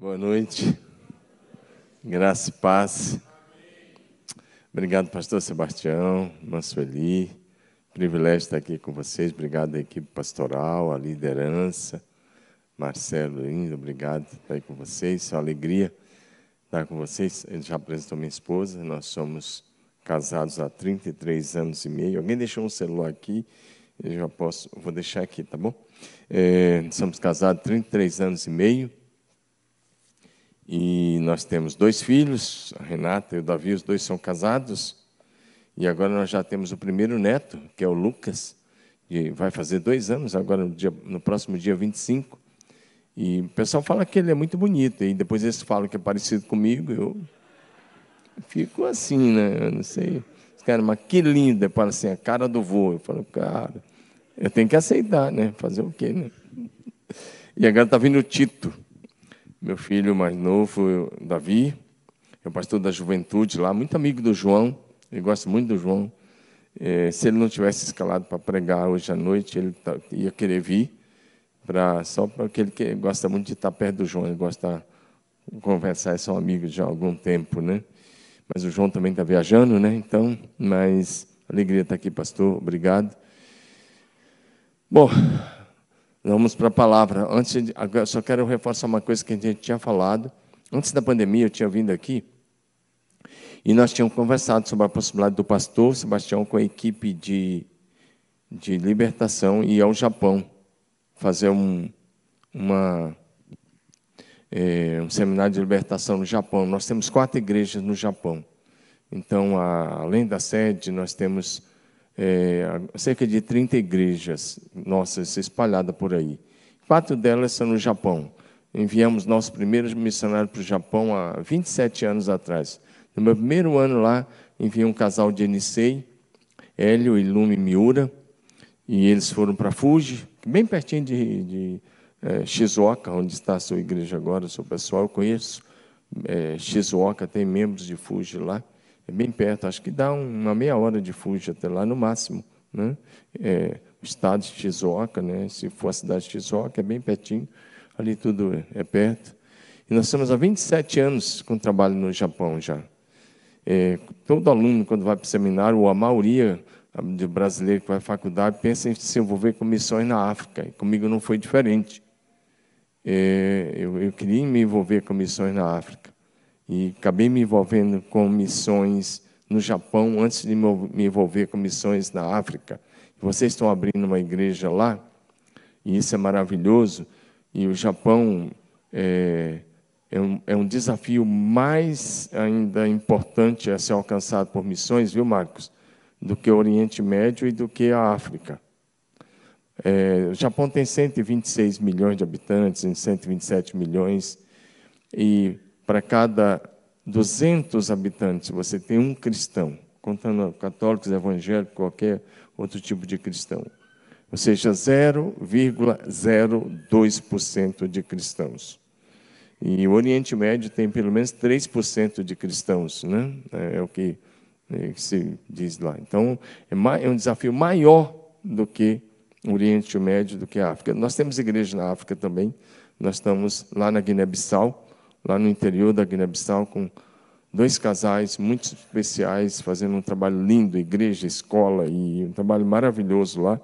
Boa noite. Graça e paz. Obrigado, pastor Sebastião, irmã Sueli. Privilégio estar aqui com vocês. Obrigado à equipe pastoral, à liderança. Marcelo, lindo, obrigado por estar aí com vocês. É uma alegria estar com vocês. Ele já apresentou minha esposa. Nós somos casados há 33 anos e meio. Alguém deixou um celular aqui? Eu já posso, vou deixar aqui, tá bom? É, somos casados há 33 anos e meio. E nós temos dois filhos, a Renata e o Davi, os dois são casados. E agora nós já temos o primeiro neto, que é o Lucas, que vai fazer dois anos, agora no, dia, no próximo dia 25. E o pessoal fala que ele é muito bonito, e depois eles falam que é parecido comigo, eu fico assim, né? Eu não sei. Cara, mas que lindo, fala assim, a cara do vô. Eu falo, cara, eu tenho que aceitar, né? Fazer o quê, né? E agora está vindo o Tito meu filho mais novo, Davi, é o pastor da juventude lá, muito amigo do João, ele gosta muito do João. É, se ele não tivesse escalado para pregar hoje à noite, ele tá, ia querer vir, pra, só porque ele gosta muito de estar perto do João, ele gosta de conversar, são amigos já há algum tempo, né? Mas o João também está viajando, né? Então, mas alegria estar aqui, pastor, obrigado. Bom, Vamos para a palavra. Antes, de, só quero reforçar uma coisa que a gente tinha falado. Antes da pandemia, eu tinha vindo aqui e nós tínhamos conversado sobre a possibilidade do pastor Sebastião com a equipe de, de libertação ir ao Japão fazer um, uma, é, um seminário de libertação no Japão. Nós temos quatro igrejas no Japão. Então, a, além da sede, nós temos é, cerca de 30 igrejas nossas espalhadas por aí. Quatro delas são no Japão. Enviamos nosso primeiro missionário para o Japão há 27 anos atrás. No meu primeiro ano lá, enviei um casal de Enisei, Hélio e Lume Miura, e eles foram para Fuji, bem pertinho de, de é, Shizuoka, onde está a sua igreja agora, o seu pessoal. Eu conheço é, Shizuoka, tem membros de Fuji lá é bem perto, acho que dá uma meia hora de Fuji até lá no máximo. Né? É, o estado de Shizuoka, né? se for a cidade de Shizuoka, é bem pertinho, ali tudo é perto. E nós estamos há 27 anos com trabalho no Japão já. É, todo aluno, quando vai para o seminário, ou a maioria de brasileiro que vai à faculdade, pensa em se envolver com missões na África. E comigo não foi diferente. É, eu, eu queria me envolver com missões na África. E acabei me envolvendo com missões no Japão antes de me envolver com missões na África. Vocês estão abrindo uma igreja lá, e isso é maravilhoso. E o Japão é, é, um, é um desafio mais ainda importante a ser alcançado por missões, viu, Marcos? Do que o Oriente Médio e do que a África. É, o Japão tem 126 milhões de habitantes, em 127 milhões, e para cada 200 habitantes você tem um cristão, contando católicos, evangélicos, qualquer outro tipo de cristão. Ou seja, 0,02% de cristãos. E o Oriente Médio tem pelo menos 3% de cristãos, né? É, é o que, é, que se diz lá. Então, é, é um desafio maior do que o Oriente Médio, do que a África. Nós temos igreja na África também. Nós estamos lá na Guiné-Bissau, lá no interior da Guiné-Bissau, com dois casais muito especiais, fazendo um trabalho lindo, igreja, escola, e um trabalho maravilhoso lá.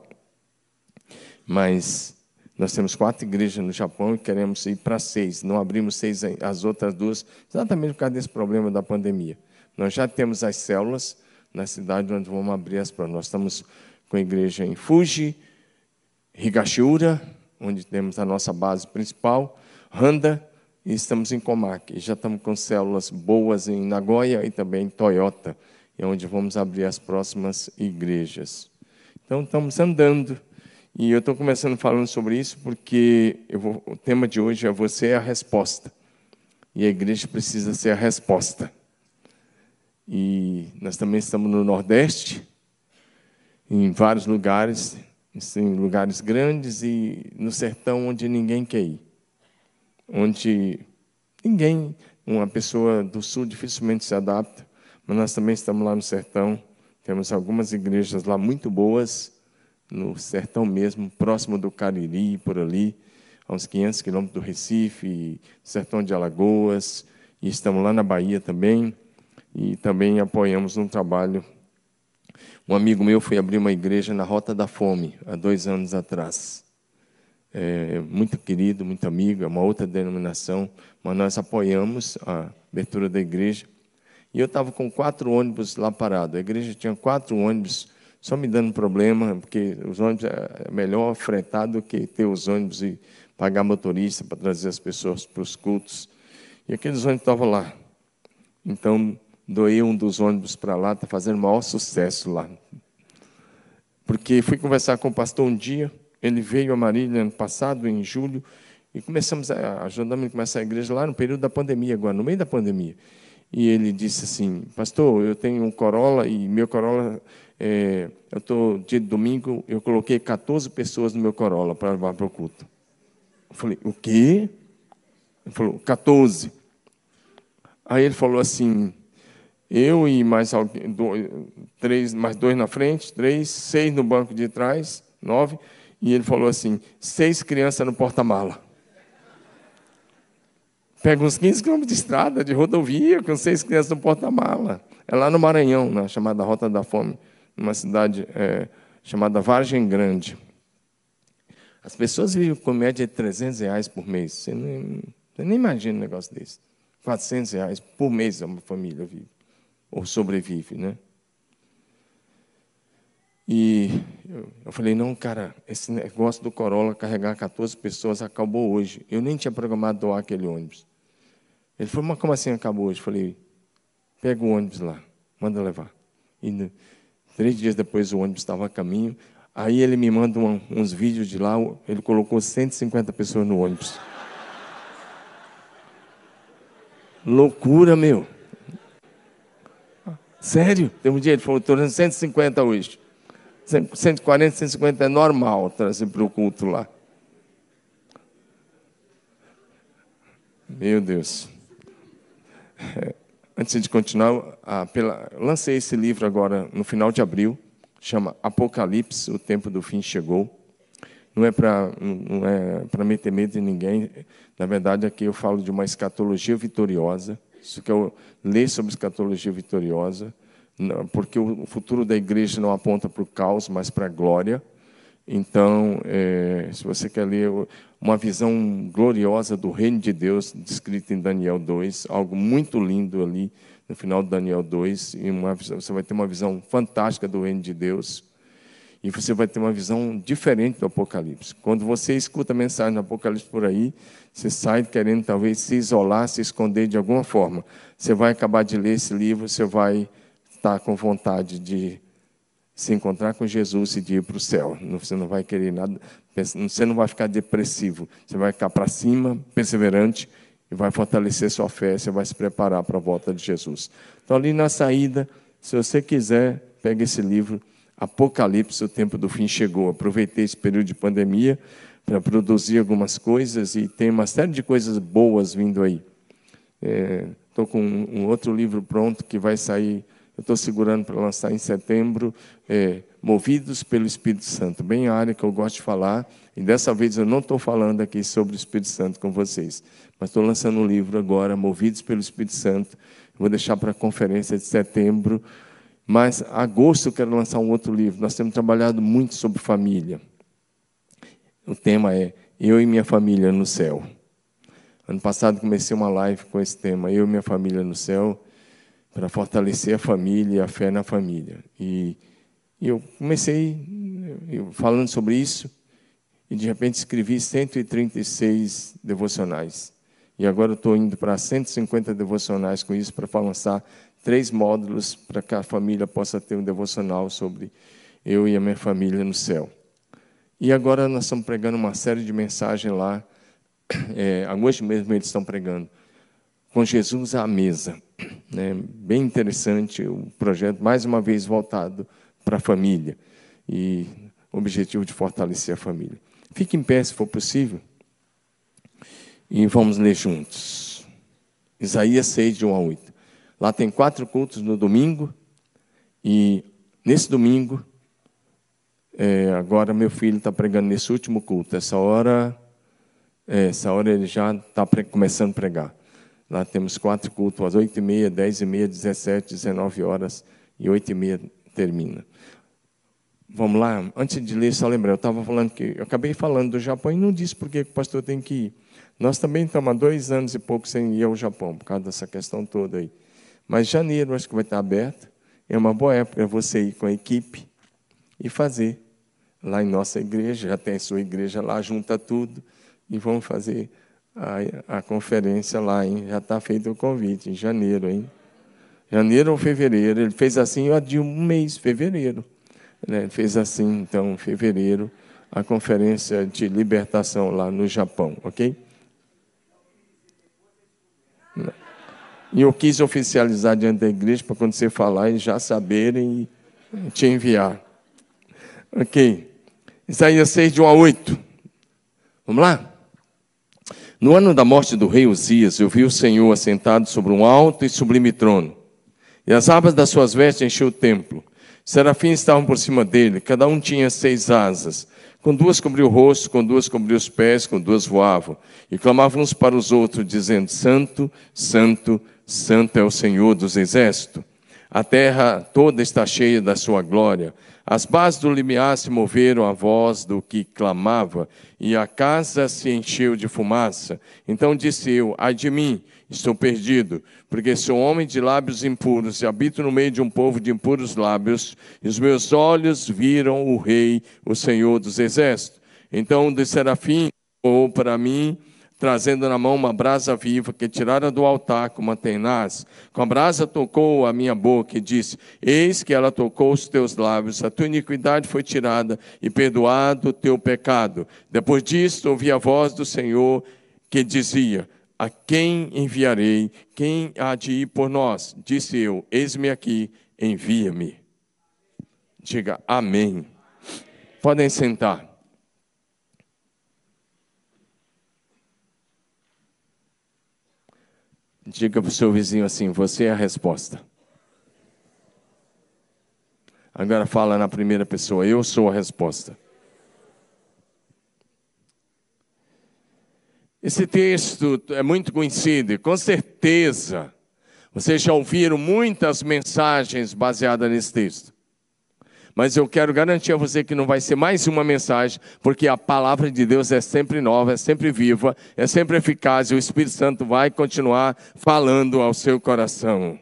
Mas nós temos quatro igrejas no Japão e queremos ir para seis. Não abrimos seis, as outras duas, exatamente por causa desse problema da pandemia. Nós já temos as células na cidade onde vamos abrir as para Nós estamos com a igreja em Fuji, Higashiura, onde temos a nossa base principal, Handa, e estamos em Comac. Já estamos com células boas em Nagoya e também em Toyota, é onde vamos abrir as próximas igrejas. Então, estamos andando. E eu estou começando falando sobre isso porque vou, o tema de hoje é Você é a Resposta. E a igreja precisa ser a resposta. E nós também estamos no Nordeste, em vários lugares, em lugares grandes e no sertão onde ninguém quer ir onde ninguém, uma pessoa do sul dificilmente se adapta, mas nós também estamos lá no sertão, temos algumas igrejas lá muito boas, no sertão mesmo, próximo do Cariri, por ali, a uns 500 quilômetros do Recife, sertão de Alagoas, e estamos lá na Bahia também, e também apoiamos um trabalho. Um amigo meu foi abrir uma igreja na Rota da Fome, há dois anos atrás. É, muito querido, muito amigo, é uma outra denominação, mas nós apoiamos a abertura da igreja. E eu estava com quatro ônibus lá parados. A igreja tinha quatro ônibus só me dando problema, porque os ônibus é melhor fretar do que ter os ônibus e pagar motorista para trazer as pessoas para os cultos. E aqueles ônibus estavam lá. Então, doei um dos ônibus para lá, está fazendo maior sucesso lá. Porque fui conversar com o pastor um dia, ele veio a Marília ano passado, em julho, e começamos a ajudar a começar a igreja lá no período da pandemia, agora, no meio da pandemia. E ele disse assim: Pastor, eu tenho um Corolla e meu Corolla é, eu estou, dia de domingo, eu coloquei 14 pessoas no meu Corolla para levar para o culto. Eu falei, o quê? Ele falou, 14. Aí ele falou assim, eu e mais alguém, dois, três, mais dois na frente, três, seis no banco de trás, nove, e ele falou assim, seis crianças no porta-mala. Pega uns 15 quilômetros de estrada, de rodovia, com seis crianças no porta-mala. É lá no Maranhão, na chamada Rota da Fome numa cidade é, chamada Vargem Grande. As pessoas vivem com média de 300 reais por mês. Você nem, você nem imagina um negócio desse. 400 reais por mês uma família vive, ou sobrevive, né? E eu falei, não, cara, esse negócio do Corolla carregar 14 pessoas acabou hoje. Eu nem tinha programado doar aquele ônibus. Ele falou, mas como assim acabou hoje? Eu falei, pega o ônibus lá, manda levar. E Três dias depois o ônibus estava a caminho. Aí ele me manda um, uns vídeos de lá, ele colocou 150 pessoas no ônibus. Loucura, meu. Sério? Tem um dia ele falou, estou 150 hoje. 140, 150 é normal trazer para o culto lá. Meu Deus. É. Antes de continuar, ah, pela, lancei esse livro agora no final de abril, chama Apocalipse, o tempo do fim chegou. Não é para não é para meter medo em ninguém. Na verdade, aqui eu falo de uma escatologia vitoriosa. Isso que eu leio sobre escatologia vitoriosa, porque o futuro da igreja não aponta para o caos, mas para a glória. Então, é, se você quer ler uma visão gloriosa do reino de Deus, descrita em Daniel 2, algo muito lindo ali no final de Daniel 2, e uma, você vai ter uma visão fantástica do reino de Deus, e você vai ter uma visão diferente do Apocalipse. Quando você escuta a mensagem do Apocalipse por aí, você sai querendo talvez se isolar, se esconder de alguma forma. Você vai acabar de ler esse livro, você vai estar com vontade de se encontrar com Jesus e de ir para o céu. Você não vai querer nada, você não vai ficar depressivo, você vai ficar para cima, perseverante e vai fortalecer sua fé, você vai se preparar para a volta de Jesus. Então, ali na saída, se você quiser, pegue esse livro, Apocalipse, o tempo do fim chegou. Aproveitei esse período de pandemia para produzir algumas coisas e tem uma série de coisas boas vindo aí. Estou é, com um outro livro pronto que vai sair eu estou segurando para lançar em setembro, é, Movidos pelo Espírito Santo, bem a área que eu gosto de falar. E dessa vez eu não estou falando aqui sobre o Espírito Santo com vocês, mas estou lançando um livro agora, Movidos pelo Espírito Santo. Vou deixar para a conferência de setembro. Mas agosto eu quero lançar um outro livro. Nós temos trabalhado muito sobre família. O tema é Eu e minha família no céu. Ano passado comecei uma live com esse tema, Eu e minha família no céu para fortalecer a família a fé na família. E, e eu comecei falando sobre isso e de repente escrevi 136 devocionais. E agora estou indo para 150 devocionais com isso para lançar três módulos para que a família possa ter um devocional sobre eu e a minha família no céu. E agora nós estamos pregando uma série de mensagens lá. É, hoje mesmo eles estão pregando com Jesus à mesa. Né? Bem interessante o projeto, mais uma vez voltado para a família e objetivo de fortalecer a família. Fique em pé se for possível e vamos ler juntos. Isaías 6, de 1 a 8. Lá tem quatro cultos no domingo e nesse domingo, é, agora meu filho está pregando nesse último culto. Essa hora É, essa hora ele já está começando a pregar. Lá temos quatro cultos, às oito e meia, dez e meia, dezessete, dezenove horas e oito e meia termina. Vamos lá, antes de ler, só lembrar, eu estava falando que eu acabei falando do Japão e não disse por que o pastor tem que ir. Nós também estamos há dois anos e pouco sem ir ao Japão, por causa dessa questão toda aí. Mas janeiro acho que vai estar aberto. É uma boa época você ir com a equipe e fazer. Lá em nossa igreja, já tem a sua igreja lá, junta tudo e vamos fazer a, a conferência lá, hein? Já está feito o convite, em janeiro, hein? Janeiro ou fevereiro. Ele fez assim, eu de um mês, fevereiro. Né? Ele fez assim, então, fevereiro, a conferência de libertação lá no Japão, ok? E eu quis oficializar diante da igreja para quando você falar, eles já saberem e te enviar. Ok. Isaías 6, de 1 a 8. Vamos lá? No ano da morte do rei Uzias, eu vi o Senhor assentado sobre um alto e sublime trono, e as abas das suas vestes encheu o templo. Serafins estavam por cima dele, cada um tinha seis asas. Com duas cobriu o rosto, com duas cobriu os pés, com duas voavam. E clamavam uns para os outros, dizendo: Santo, Santo, Santo é o Senhor dos exércitos. A terra toda está cheia da sua glória. As bases do limiar se moveram à voz do que clamava, e a casa se encheu de fumaça. Então disse eu: Ai de mim, estou perdido, porque sou homem de lábios impuros e habito no meio de um povo de impuros lábios, e os meus olhos viram o Rei, o Senhor dos Exércitos. Então o serafim ou para mim trazendo na mão uma brasa viva que tirara do altar com uma tenaz. Com a brasa tocou a minha boca e disse: Eis que ela tocou os teus lábios, a tua iniquidade foi tirada e perdoado o teu pecado. Depois disto, ouvi a voz do Senhor que dizia: A quem enviarei? Quem há de ir por nós? Disse eu: Eis-me aqui, envia-me. Diga amém. Podem sentar. Diga para o seu vizinho assim: você é a resposta. Agora fala na primeira pessoa: eu sou a resposta. Esse texto é muito conhecido e com certeza vocês já ouviram muitas mensagens baseadas nesse texto. Mas eu quero garantir a você que não vai ser mais uma mensagem, porque a palavra de Deus é sempre nova, é sempre viva, é sempre eficaz e o Espírito Santo vai continuar falando ao seu coração.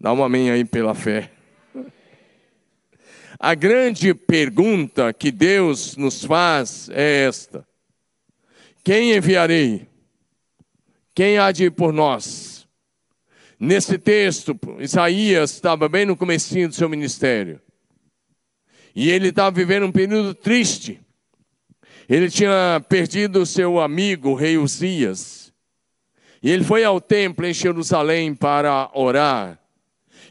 Dá um amém aí pela fé. A grande pergunta que Deus nos faz é esta: Quem enviarei? Quem há de ir por nós? Nesse texto, Isaías estava bem no comecinho do seu ministério. E ele estava vivendo um período triste. Ele tinha perdido seu amigo, o rei Uzias. E ele foi ao templo em Jerusalém para orar.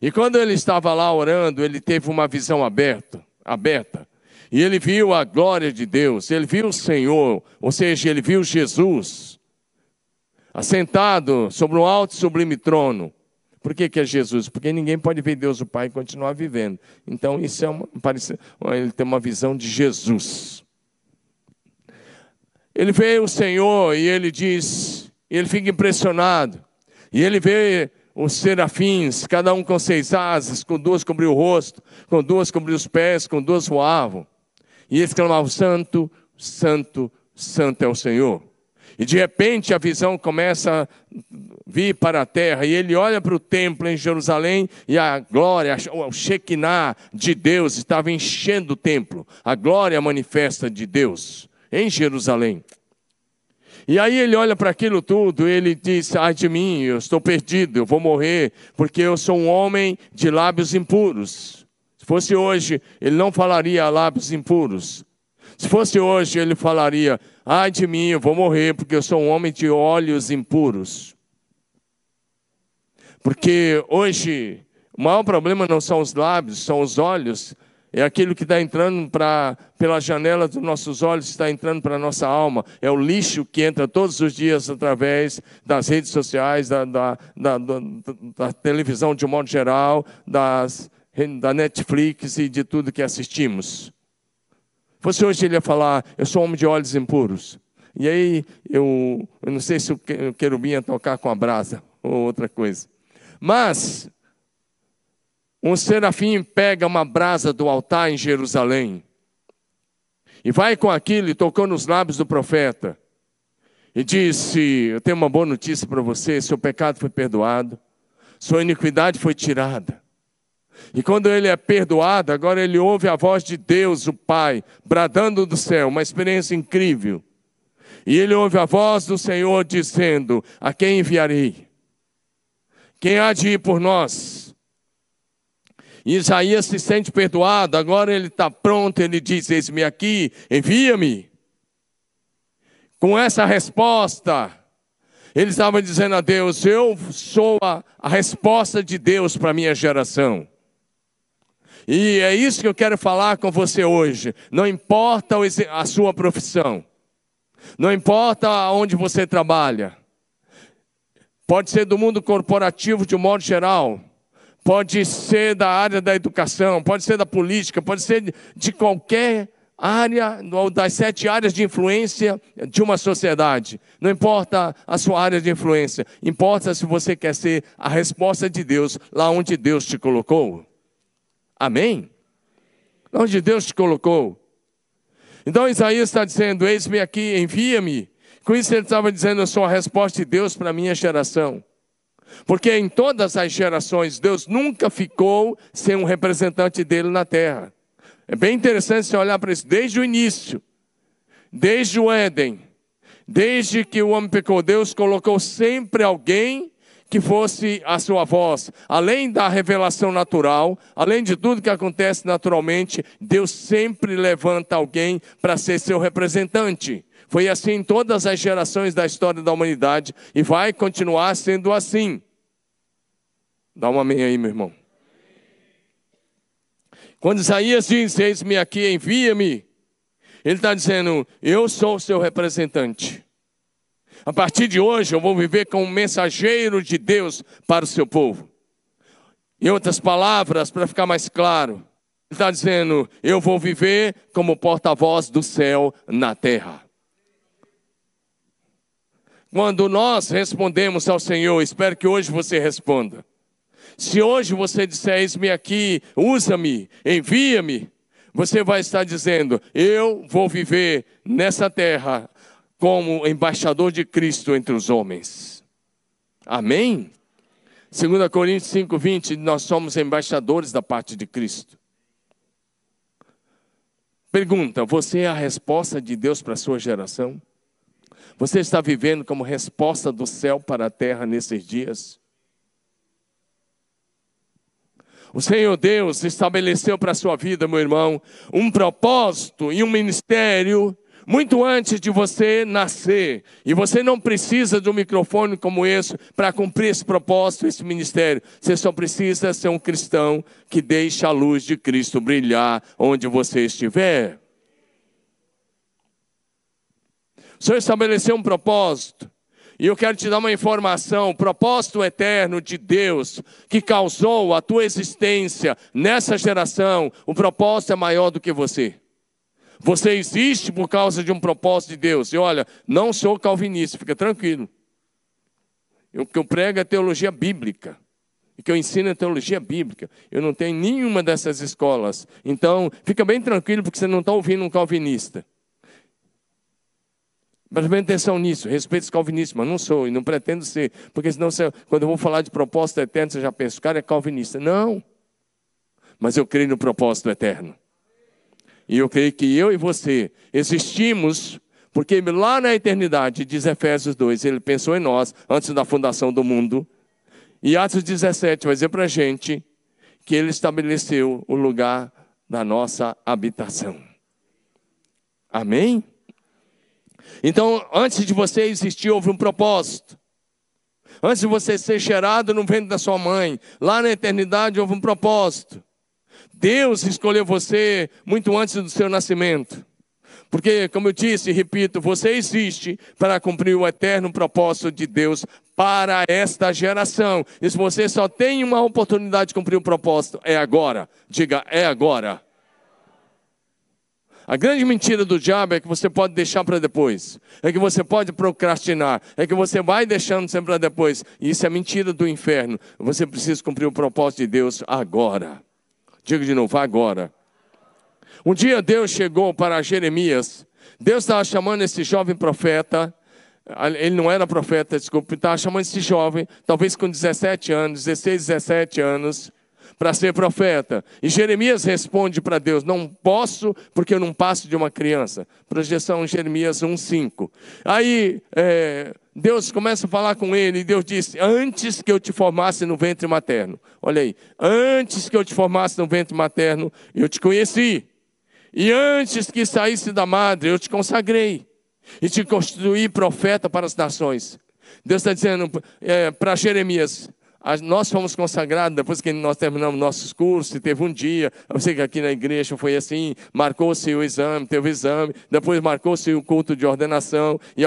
E quando ele estava lá orando, ele teve uma visão aberta, aberta. E ele viu a glória de Deus, ele viu o Senhor, ou seja, ele viu Jesus assentado sobre um alto e sublime trono. Por que, que é Jesus? Porque ninguém pode ver Deus o Pai e continuar vivendo. Então, isso é uma, parece, ele tem uma visão de Jesus. Ele vê o Senhor e ele diz, ele fica impressionado. E ele vê os serafins, cada um com seis asas, com duas cobriu o rosto, com duas cobriu os pés, com duas voavam. E eles clamavam: Santo, Santo, Santo é o Senhor. E de repente a visão começa a vir para a terra, e ele olha para o templo em Jerusalém, e a glória, o Shekinah de Deus estava enchendo o templo, a glória manifesta de Deus em Jerusalém. E aí ele olha para aquilo tudo, ele diz: Ai de mim, eu estou perdido, eu vou morrer, porque eu sou um homem de lábios impuros. Se fosse hoje, ele não falaria lábios impuros. Se fosse hoje, ele falaria: Ai de mim, eu vou morrer, porque eu sou um homem de olhos impuros. Porque hoje, o maior problema não são os lábios, são os olhos. É aquilo que está entrando pra, pela janela dos nossos olhos, está entrando para a nossa alma. É o lixo que entra todos os dias através das redes sociais, da, da, da, da televisão de um modo geral, das, da Netflix e de tudo que assistimos. Fosse hoje ele ia falar, eu sou homem de olhos impuros. E aí, eu, eu não sei se o querubim ia tocar com a brasa ou outra coisa. Mas, um serafim pega uma brasa do altar em Jerusalém e vai com aquilo e tocou nos lábios do profeta e disse: Eu tenho uma boa notícia para você: seu pecado foi perdoado, sua iniquidade foi tirada. E quando ele é perdoado, agora ele ouve a voz de Deus, o Pai, bradando do céu, uma experiência incrível. E ele ouve a voz do Senhor dizendo: A quem enviarei? Quem há de ir por nós? E Isaías se sente perdoado, agora ele está pronto, ele diz: Eis-me aqui, envia-me. Com essa resposta, ele estava dizendo a Deus: Eu sou a, a resposta de Deus para a minha geração. E é isso que eu quero falar com você hoje. Não importa a sua profissão, não importa onde você trabalha, pode ser do mundo corporativo de um modo geral, pode ser da área da educação, pode ser da política, pode ser de qualquer área, das sete áreas de influência de uma sociedade. Não importa a sua área de influência, importa se você quer ser a resposta de Deus lá onde Deus te colocou. Amém? Onde Deus te colocou. Então Isaías está dizendo: Eis-me aqui, envia-me. Com isso ele estava dizendo: Eu sou a resposta de Deus para a minha geração. Porque em todas as gerações, Deus nunca ficou sem um representante dele na terra. É bem interessante você olhar para isso, desde o início, desde o Éden, desde que o homem pecou, Deus colocou sempre alguém que fosse a sua voz. Além da revelação natural, além de tudo que acontece naturalmente, Deus sempre levanta alguém para ser seu representante. Foi assim em todas as gerações da história da humanidade e vai continuar sendo assim. Dá um amém aí, meu irmão. Quando Isaías diz: Eis-me aqui, envia-me, ele está dizendo: Eu sou o seu representante. A partir de hoje eu vou viver como mensageiro de Deus para o seu povo. Em outras palavras, para ficar mais claro, ele está dizendo: eu vou viver como porta-voz do céu na terra. Quando nós respondemos ao Senhor, espero que hoje você responda. Se hoje você disser, eis-me aqui, usa-me, envia-me, você vai estar dizendo: Eu vou viver nessa terra como embaixador de Cristo entre os homens. Amém? 2 Coríntios 5, 20, nós somos embaixadores da parte de Cristo. Pergunta: você é a resposta de Deus para a sua geração? Você está vivendo como resposta do céu para a terra nesses dias? O Senhor Deus estabeleceu para a sua vida, meu irmão, um propósito e um ministério muito antes de você nascer. E você não precisa de um microfone como esse para cumprir esse propósito, esse ministério. Você só precisa ser um cristão que deixa a luz de Cristo brilhar onde você estiver. O Senhor estabeleceu um propósito. E eu quero te dar uma informação: o propósito eterno de Deus que causou a tua existência nessa geração, o propósito é maior do que você. Você existe por causa de um propósito de Deus. E olha, não sou calvinista, fica tranquilo. O que eu prego é teologia bíblica. O que eu ensino é teologia bíblica. Eu não tenho nenhuma dessas escolas. Então, fica bem tranquilo, porque você não está ouvindo um calvinista. Preste bem atenção nisso, respeito os calvinistas, mas não sou e não pretendo ser, porque senão, você, quando eu vou falar de propósito eterno, você já pensa, o cara é calvinista. Não, mas eu creio no propósito eterno. E eu creio que eu e você existimos porque lá na eternidade, diz Efésios 2, ele pensou em nós antes da fundação do mundo. E Atos 17 vai dizer para a gente que ele estabeleceu o lugar da nossa habitação. Amém? Então, antes de você existir, houve um propósito. Antes de você ser gerado no ventre da sua mãe, lá na eternidade houve um propósito. Deus escolheu você muito antes do seu nascimento. Porque, como eu disse e repito, você existe para cumprir o eterno propósito de Deus para esta geração. E se você só tem uma oportunidade de cumprir o propósito, é agora. Diga, é agora. A grande mentira do diabo é que você pode deixar para depois, é que você pode procrastinar, é que você vai deixando sempre para depois. E isso é mentira do inferno. Você precisa cumprir o propósito de Deus agora. Digo de novo, agora. Um dia Deus chegou para Jeremias. Deus estava chamando esse jovem profeta. Ele não era profeta, desculpe, estava chamando esse jovem, talvez com 17 anos, 16, 17 anos para ser profeta. E Jeremias responde para Deus: Não posso, porque eu não passo de uma criança. Projeção Jeremias 1,5. Aí é, Deus começa a falar com ele, e Deus disse: Antes que eu te formasse no ventre materno, olha aí, antes que eu te formasse no ventre materno, eu te conheci. E antes que saísse da madre, eu te consagrei. E te constituí profeta para as nações. Deus está dizendo é, para Jeremias: nós fomos consagrados depois que nós terminamos nossos cursos, teve um dia, eu sei que aqui na igreja foi assim, marcou-se o exame, teve o exame, depois marcou-se o culto de ordenação, e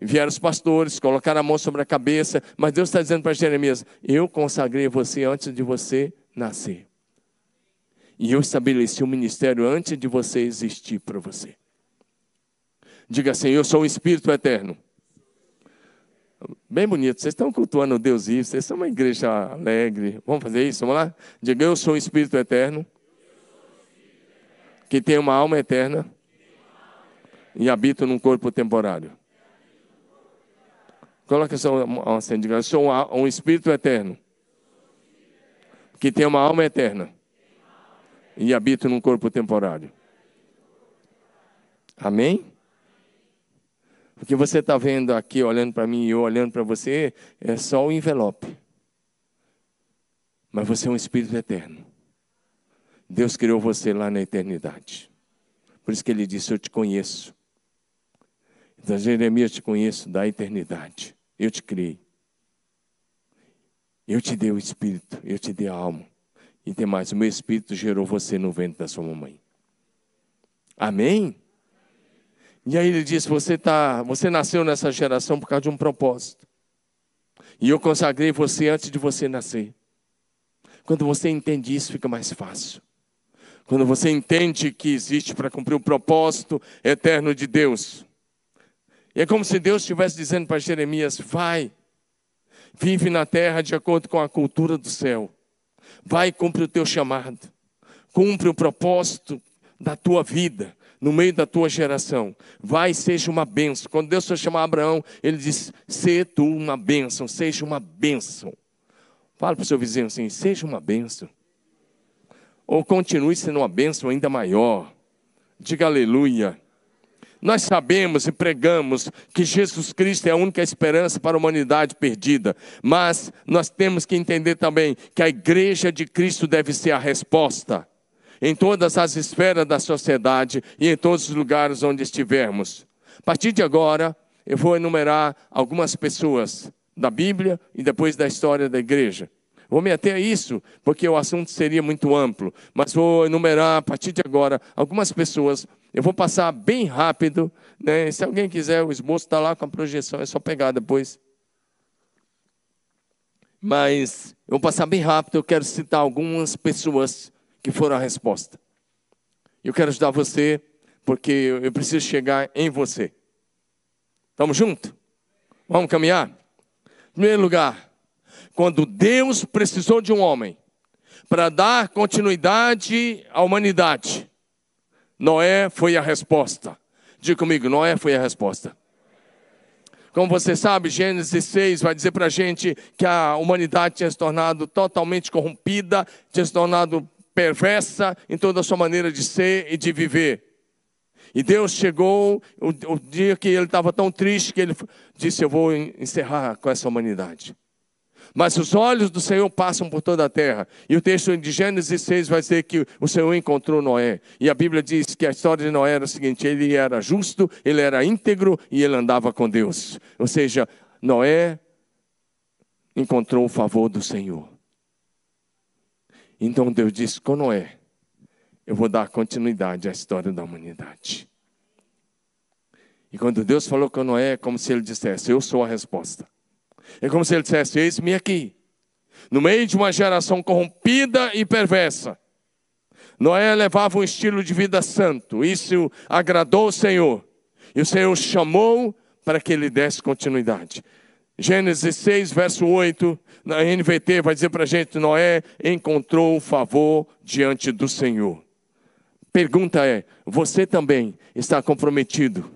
vieram os pastores, colocaram a mão sobre a cabeça, mas Deus está dizendo para Jeremias, eu consagrei você antes de você nascer. E eu estabeleci o um ministério antes de você existir para você. Diga assim, eu sou o Espírito Eterno Bem bonito. Vocês estão cultuando Deus vivo. Vocês são uma igreja alegre. Vamos fazer isso? Vamos lá? Diga, eu sou o Espírito Eterno. Que tem uma alma eterna. E habito num corpo temporário. Coloque essa assim, diga, eu sou um Espírito Eterno. Que tem uma alma eterna. E habito num corpo temporário. Amém? O que você está vendo aqui, olhando para mim e eu olhando para você, é só o envelope. Mas você é um espírito eterno. Deus criou você lá na eternidade. Por isso que ele disse: Eu te conheço. Então, Jeremias, eu te conheço da eternidade. Eu te criei. Eu te dei o espírito, eu te dei a alma. E tem mais: o meu espírito gerou você no ventre da sua mamãe. Amém? E aí ele diz: você, tá, você nasceu nessa geração por causa de um propósito. E eu consagrei você antes de você nascer. Quando você entende isso, fica mais fácil. Quando você entende que existe para cumprir o propósito eterno de Deus. E é como se Deus estivesse dizendo para Jeremias: vai, vive na terra de acordo com a cultura do céu. Vai, cumpre o teu chamado. Cumpre o propósito da tua vida no meio da tua geração. Vai, seja uma bênção. Quando Deus foi chamar Abraão, ele disse: Sê tu uma bênção, seja uma bênção. Fala para o seu vizinho assim: seja uma bênção. Ou continue sendo uma bênção ainda maior. Diga aleluia. Nós sabemos e pregamos que Jesus Cristo é a única esperança para a humanidade perdida, mas nós temos que entender também que a igreja de Cristo deve ser a resposta em todas as esferas da sociedade e em todos os lugares onde estivermos. A partir de agora, eu vou enumerar algumas pessoas da Bíblia e depois da história da igreja. Vou me ater a isso, porque o assunto seria muito amplo, mas vou enumerar a partir de agora algumas pessoas. Eu vou passar bem rápido, né? se alguém quiser, o esboço está lá com a projeção, é só pegar depois. Mas eu vou passar bem rápido, eu quero citar algumas pessoas que foram a resposta. Eu quero ajudar você, porque eu preciso chegar em você. Estamos juntos? Vamos caminhar? Em primeiro lugar, quando Deus precisou de um homem para dar continuidade à humanidade, Noé foi a resposta. Diga comigo, Noé foi a resposta. Como você sabe, Gênesis 6 vai dizer para a gente que a humanidade tinha se tornado totalmente corrompida, tinha se tornado perversa em toda a sua maneira de ser e de viver. E Deus chegou, o, o dia que ele estava tão triste, que ele disse: Eu vou encerrar com essa humanidade. Mas os olhos do Senhor passam por toda a terra. E o texto de Gênesis 6 vai dizer que o Senhor encontrou Noé. E a Bíblia diz que a história de Noé era o seguinte: ele era justo, ele era íntegro e ele andava com Deus. Ou seja, Noé encontrou o favor do Senhor. Então Deus disse com Noé: Eu vou dar continuidade à história da humanidade. E quando Deus falou com Noé, é como se ele dissesse: Eu sou a resposta. É como se ele dissesse: Eis-me aqui, no meio de uma geração corrompida e perversa. Noé levava um estilo de vida santo, isso agradou o Senhor. E o Senhor chamou para que ele desse continuidade. Gênesis 6, verso 8, na NVT vai dizer para a gente: Noé encontrou favor diante do Senhor. Pergunta é: você também está comprometido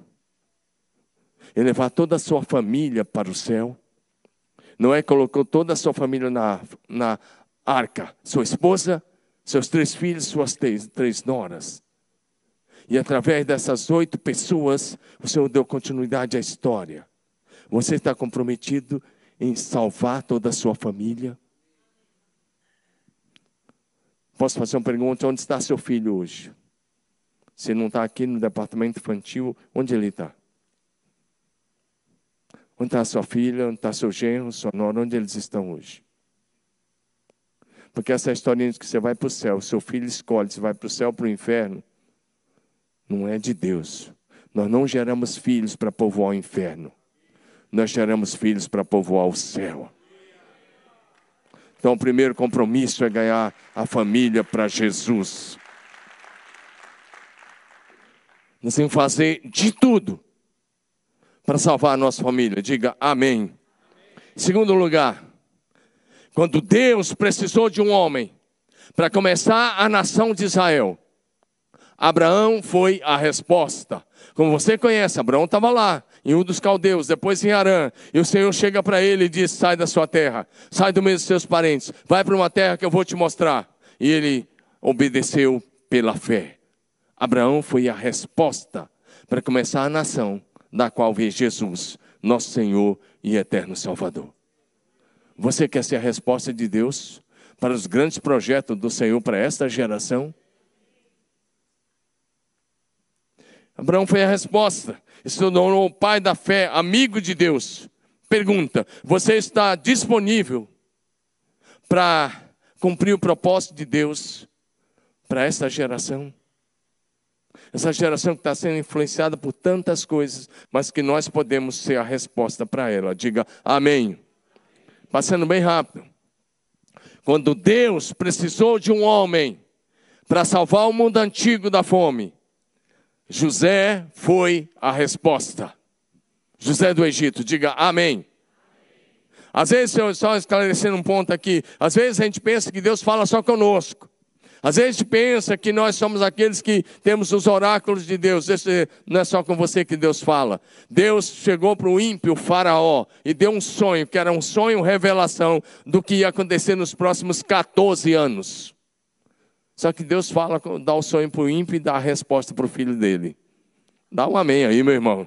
em levar toda a sua família para o céu? Noé colocou toda a sua família na, na arca, sua esposa, seus três filhos, suas três, três noras. E através dessas oito pessoas, o Senhor deu continuidade à história. Você está comprometido em salvar toda a sua família? Posso fazer uma pergunta? Onde está seu filho hoje? Se não está aqui no departamento infantil, onde ele está? Onde está sua filha? Onde está seu genro, sua nora? Onde eles estão hoje? Porque essa historinha de que você vai para o céu, seu filho escolhe se vai para o céu ou para o inferno, não é de Deus. Nós não geramos filhos para povoar o inferno. Nós geramos filhos para povoar o céu. Então, o primeiro compromisso é ganhar a família para Jesus. Nós temos que fazer de tudo para salvar a nossa família. Diga amém. amém. Segundo lugar, quando Deus precisou de um homem para começar a nação de Israel, Abraão foi a resposta. Como você conhece, Abraão estava lá, em um dos caldeus, depois em Arã, e o Senhor chega para ele e diz: Sai da sua terra, sai do meio dos seus parentes, vai para uma terra que eu vou te mostrar. E ele obedeceu pela fé. Abraão foi a resposta para começar a nação da qual veio Jesus, nosso Senhor e eterno Salvador. Você quer ser a resposta de Deus para os grandes projetos do Senhor para esta geração? Abraão foi a resposta. Se tornou o pai da fé, amigo de Deus. Pergunta: você está disponível para cumprir o propósito de Deus para esta geração? Essa geração que está sendo influenciada por tantas coisas, mas que nós podemos ser a resposta para ela. Diga amém. Passando bem rápido. Quando Deus precisou de um homem para salvar o mundo antigo da fome, José foi a resposta. José do Egito, diga amém. Às vezes, só esclarecendo um ponto aqui, às vezes a gente pensa que Deus fala só conosco. Às vezes a gente pensa que nós somos aqueles que temos os oráculos de Deus. Esse não é só com você que Deus fala. Deus chegou para o ímpio faraó e deu um sonho, que era um sonho revelação do que ia acontecer nos próximos 14 anos. Só que Deus fala, dá o sonho para o ímpio e dá a resposta para o filho dele. Dá um amém aí, meu irmão.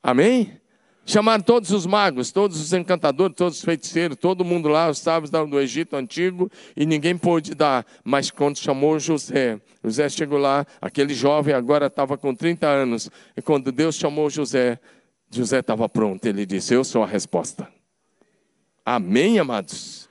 Amém? Chamaram todos os magos, todos os encantadores, todos os feiticeiros, todo mundo lá, os sábios do Egito antigo, e ninguém pôde dar. Mas quando chamou José, José chegou lá, aquele jovem agora estava com 30 anos, e quando Deus chamou José, José estava pronto, ele disse: Eu sou a resposta. Amém, amados?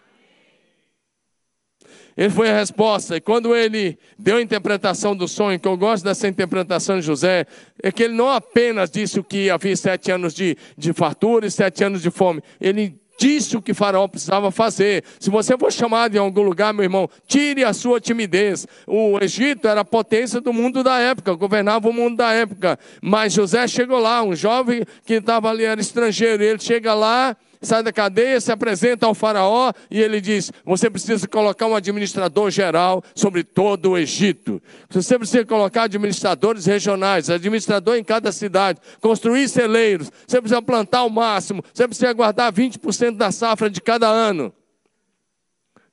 Ele foi a resposta. E quando ele deu a interpretação do sonho, que eu gosto dessa interpretação de José, é que ele não apenas disse que havia sete anos de, de fartura e sete anos de fome. Ele disse o que Faraó precisava fazer. Se você for chamado em algum lugar, meu irmão, tire a sua timidez. O Egito era a potência do mundo da época, governava o mundo da época. Mas José chegou lá, um jovem que estava ali, era estrangeiro, ele chega lá sai da cadeia, se apresenta ao faraó e ele diz: Você precisa colocar um administrador geral sobre todo o Egito. Você precisa colocar administradores regionais, administrador em cada cidade, construir celeiros. Você precisa plantar o máximo. Você precisa guardar 20% da safra de cada ano.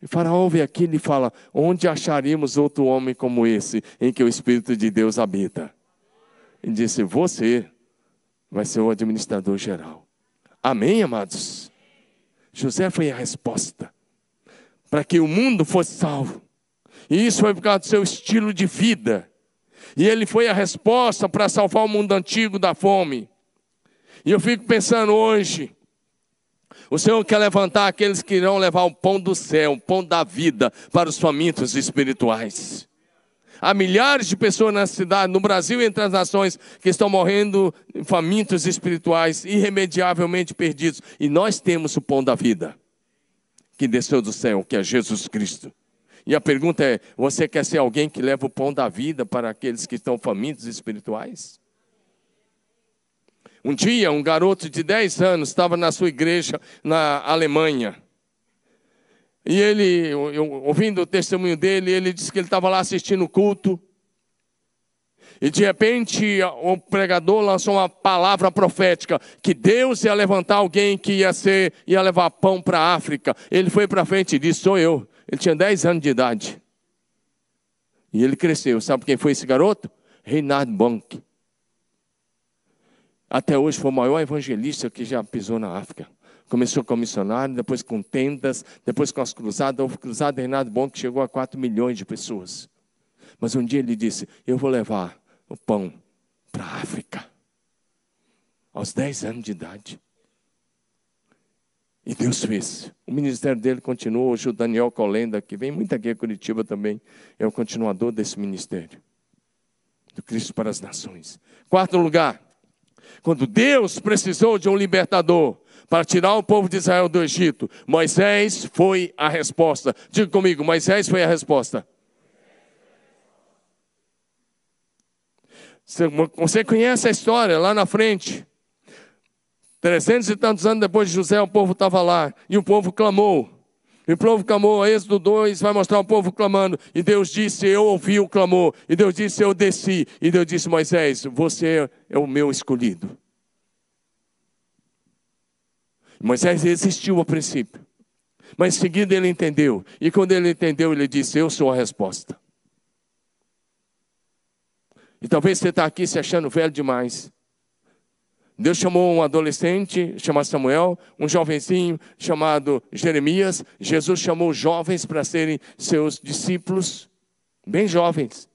E Faraó ouve aquilo e fala: Onde acharíamos outro homem como esse, em que o Espírito de Deus habita? E disse: Você vai ser o administrador geral. Amém, amados? José foi a resposta para que o mundo fosse salvo. E isso foi por causa do seu estilo de vida. E ele foi a resposta para salvar o mundo antigo da fome. E eu fico pensando hoje, o Senhor quer levantar aqueles que irão levar o pão do céu, o pão da vida para os famintos espirituais. Há milhares de pessoas na cidade, no Brasil e entre as nações, que estão morrendo famintos espirituais, irremediavelmente perdidos. E nós temos o pão da vida, que desceu do céu, que é Jesus Cristo. E a pergunta é: você quer ser alguém que leva o pão da vida para aqueles que estão famintos espirituais? Um dia, um garoto de 10 anos estava na sua igreja na Alemanha. E ele, ouvindo o testemunho dele, ele disse que ele estava lá assistindo o culto. E de repente o pregador lançou uma palavra profética que Deus ia levantar alguém que ia ser, ia levar pão para a África. Ele foi para frente e disse: Sou eu. Ele tinha 10 anos de idade. E ele cresceu. Sabe quem foi esse garoto? Reinhard Bonk. Até hoje foi o maior evangelista que já pisou na África. Começou como missionário, depois com tendas, depois com as cruzadas. Houve cruzada Reinhard Bonk que chegou a 4 milhões de pessoas. Mas um dia ele disse: Eu vou levar o pão para a África. Aos 10 anos de idade. E Deus fez. O ministério dele continuou. Hoje o Daniel Colenda, que vem muito aqui a Curitiba também, é o continuador desse ministério. Do Cristo para as nações. Quarto lugar, quando Deus precisou de um libertador para tirar o povo de Israel do Egito, Moisés foi a resposta. Diga comigo, Moisés foi a resposta. Você conhece a história lá na frente. Trezentos e tantos anos depois de José, o povo estava lá e o povo clamou. E povo clamou, Êxodo 2 vai mostrar o povo clamando. E Deus disse: Eu ouvi o clamor. E Deus disse: Eu desci. E Deus disse: Moisés, você é o meu escolhido. Moisés resistiu ao princípio. Mas em seguida ele entendeu. E quando ele entendeu, ele disse: Eu sou a resposta. E talvez você está aqui se achando velho demais. Deus chamou um adolescente chamado Samuel, um jovenzinho chamado Jeremias. Jesus chamou jovens para serem seus discípulos, bem jovens.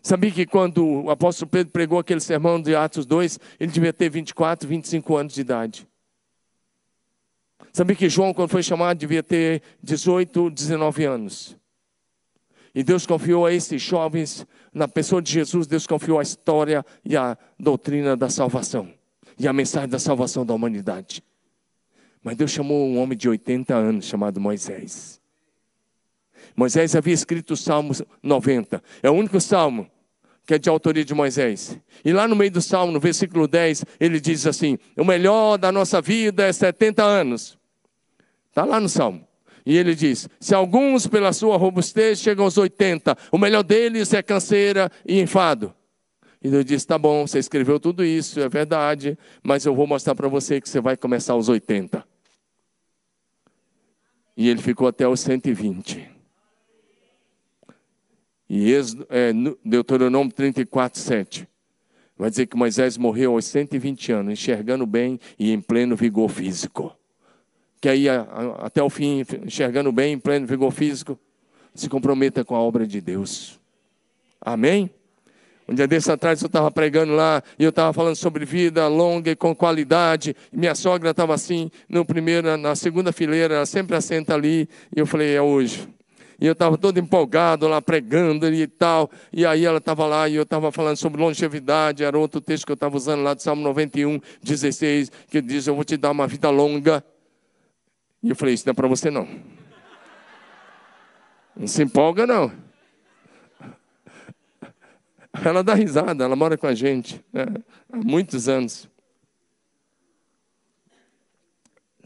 Sabia que quando o apóstolo Pedro pregou aquele sermão de Atos 2, ele devia ter 24, 25 anos de idade. Sabia que João, quando foi chamado, devia ter 18, 19 anos. E Deus confiou a esses jovens, na pessoa de Jesus, Deus confiou a história e a doutrina da salvação. E a mensagem da salvação da humanidade. Mas Deus chamou um homem de 80 anos, chamado Moisés. Moisés havia escrito o Salmo 90. É o único salmo que é de autoria de Moisés. E lá no meio do salmo, no versículo 10, ele diz assim: O melhor da nossa vida é 70 anos. Está lá no salmo. E ele diz: se alguns pela sua robustez chegam aos 80, o melhor deles é canseira e enfado. E Deus disse: tá bom, você escreveu tudo isso, é verdade, mas eu vou mostrar para você que você vai começar aos 80. E ele ficou até os 120. E é, Deuteronômio 34, 7. Vai dizer que Moisés morreu aos 120 anos, enxergando bem e em pleno vigor físico quer ir até o fim, enxergando bem, em pleno vigor físico, se comprometa com a obra de Deus. Amém? Um dia desse atrás eu estava pregando lá e eu estava falando sobre vida longa e com qualidade. E minha sogra estava assim, no primeiro, na segunda fileira, ela sempre assenta ali. E eu falei, é hoje. E eu estava todo empolgado lá pregando e tal. E aí ela estava lá e eu estava falando sobre longevidade. Era outro texto que eu estava usando lá do Salmo 91, 16, que diz: Eu vou te dar uma vida longa. E eu falei: Isso não é para você, não. Não se empolga, não. Ela dá risada, ela mora com a gente né? há muitos anos.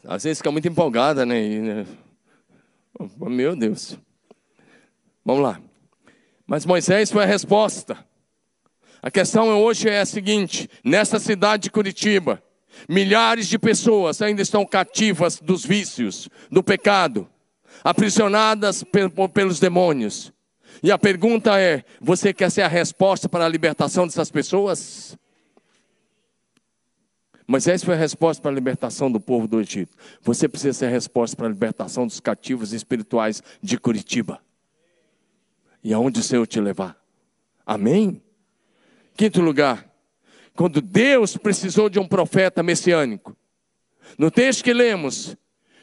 Às vezes fica muito empolgada, né? E, né? Oh, meu Deus. Vamos lá. Mas Moisés foi a resposta. A questão hoje é a seguinte: nessa cidade de Curitiba, Milhares de pessoas ainda estão cativas dos vícios, do pecado, aprisionadas pelos demônios. E a pergunta é: você quer ser a resposta para a libertação dessas pessoas? Moisés foi a resposta para a libertação do povo do Egito. Você precisa ser a resposta para a libertação dos cativos espirituais de Curitiba. E aonde o Senhor te levar. Amém? Quinto lugar, quando Deus precisou de um profeta messiânico. No texto que lemos,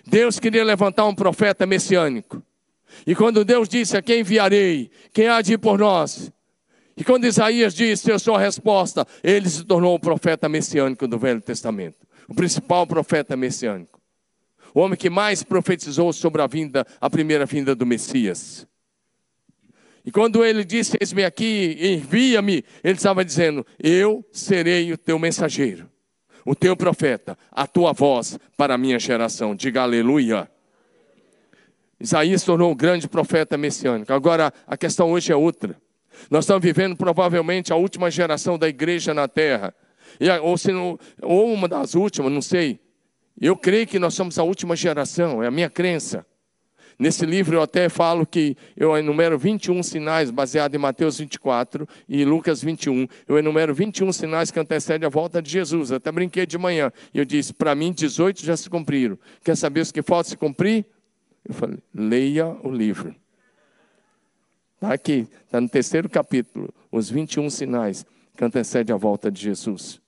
Deus queria levantar um profeta messiânico. E quando Deus disse: A quem enviarei? Quem há de ir por nós? E quando Isaías disse: Eu sou a resposta, ele se tornou o profeta messiânico do Velho Testamento. O principal profeta messiânico. o homem que mais profetizou sobre a vinda, a primeira vinda do Messias. E quando ele disse: Eis-me aqui, envia-me, ele estava dizendo: Eu serei o teu mensageiro, o teu profeta, a tua voz para a minha geração. Diga aleluia. Isaías tornou um grande profeta messiânico. Agora, a questão hoje é outra. Nós estamos vivendo provavelmente a última geração da igreja na terra. Ou, se não, ou uma das últimas, não sei. Eu creio que nós somos a última geração, é a minha crença. Nesse livro eu até falo que eu enumero 21 sinais, baseado em Mateus 24 e Lucas 21. Eu enumero 21 sinais que antecedem a volta de Jesus. Até brinquei de manhã. E eu disse, para mim, 18 já se cumpriram. Quer saber os que faltam se cumprir? Eu falei, leia o livro. Está aqui, está no terceiro capítulo, os 21 sinais que antecedem a volta de Jesus.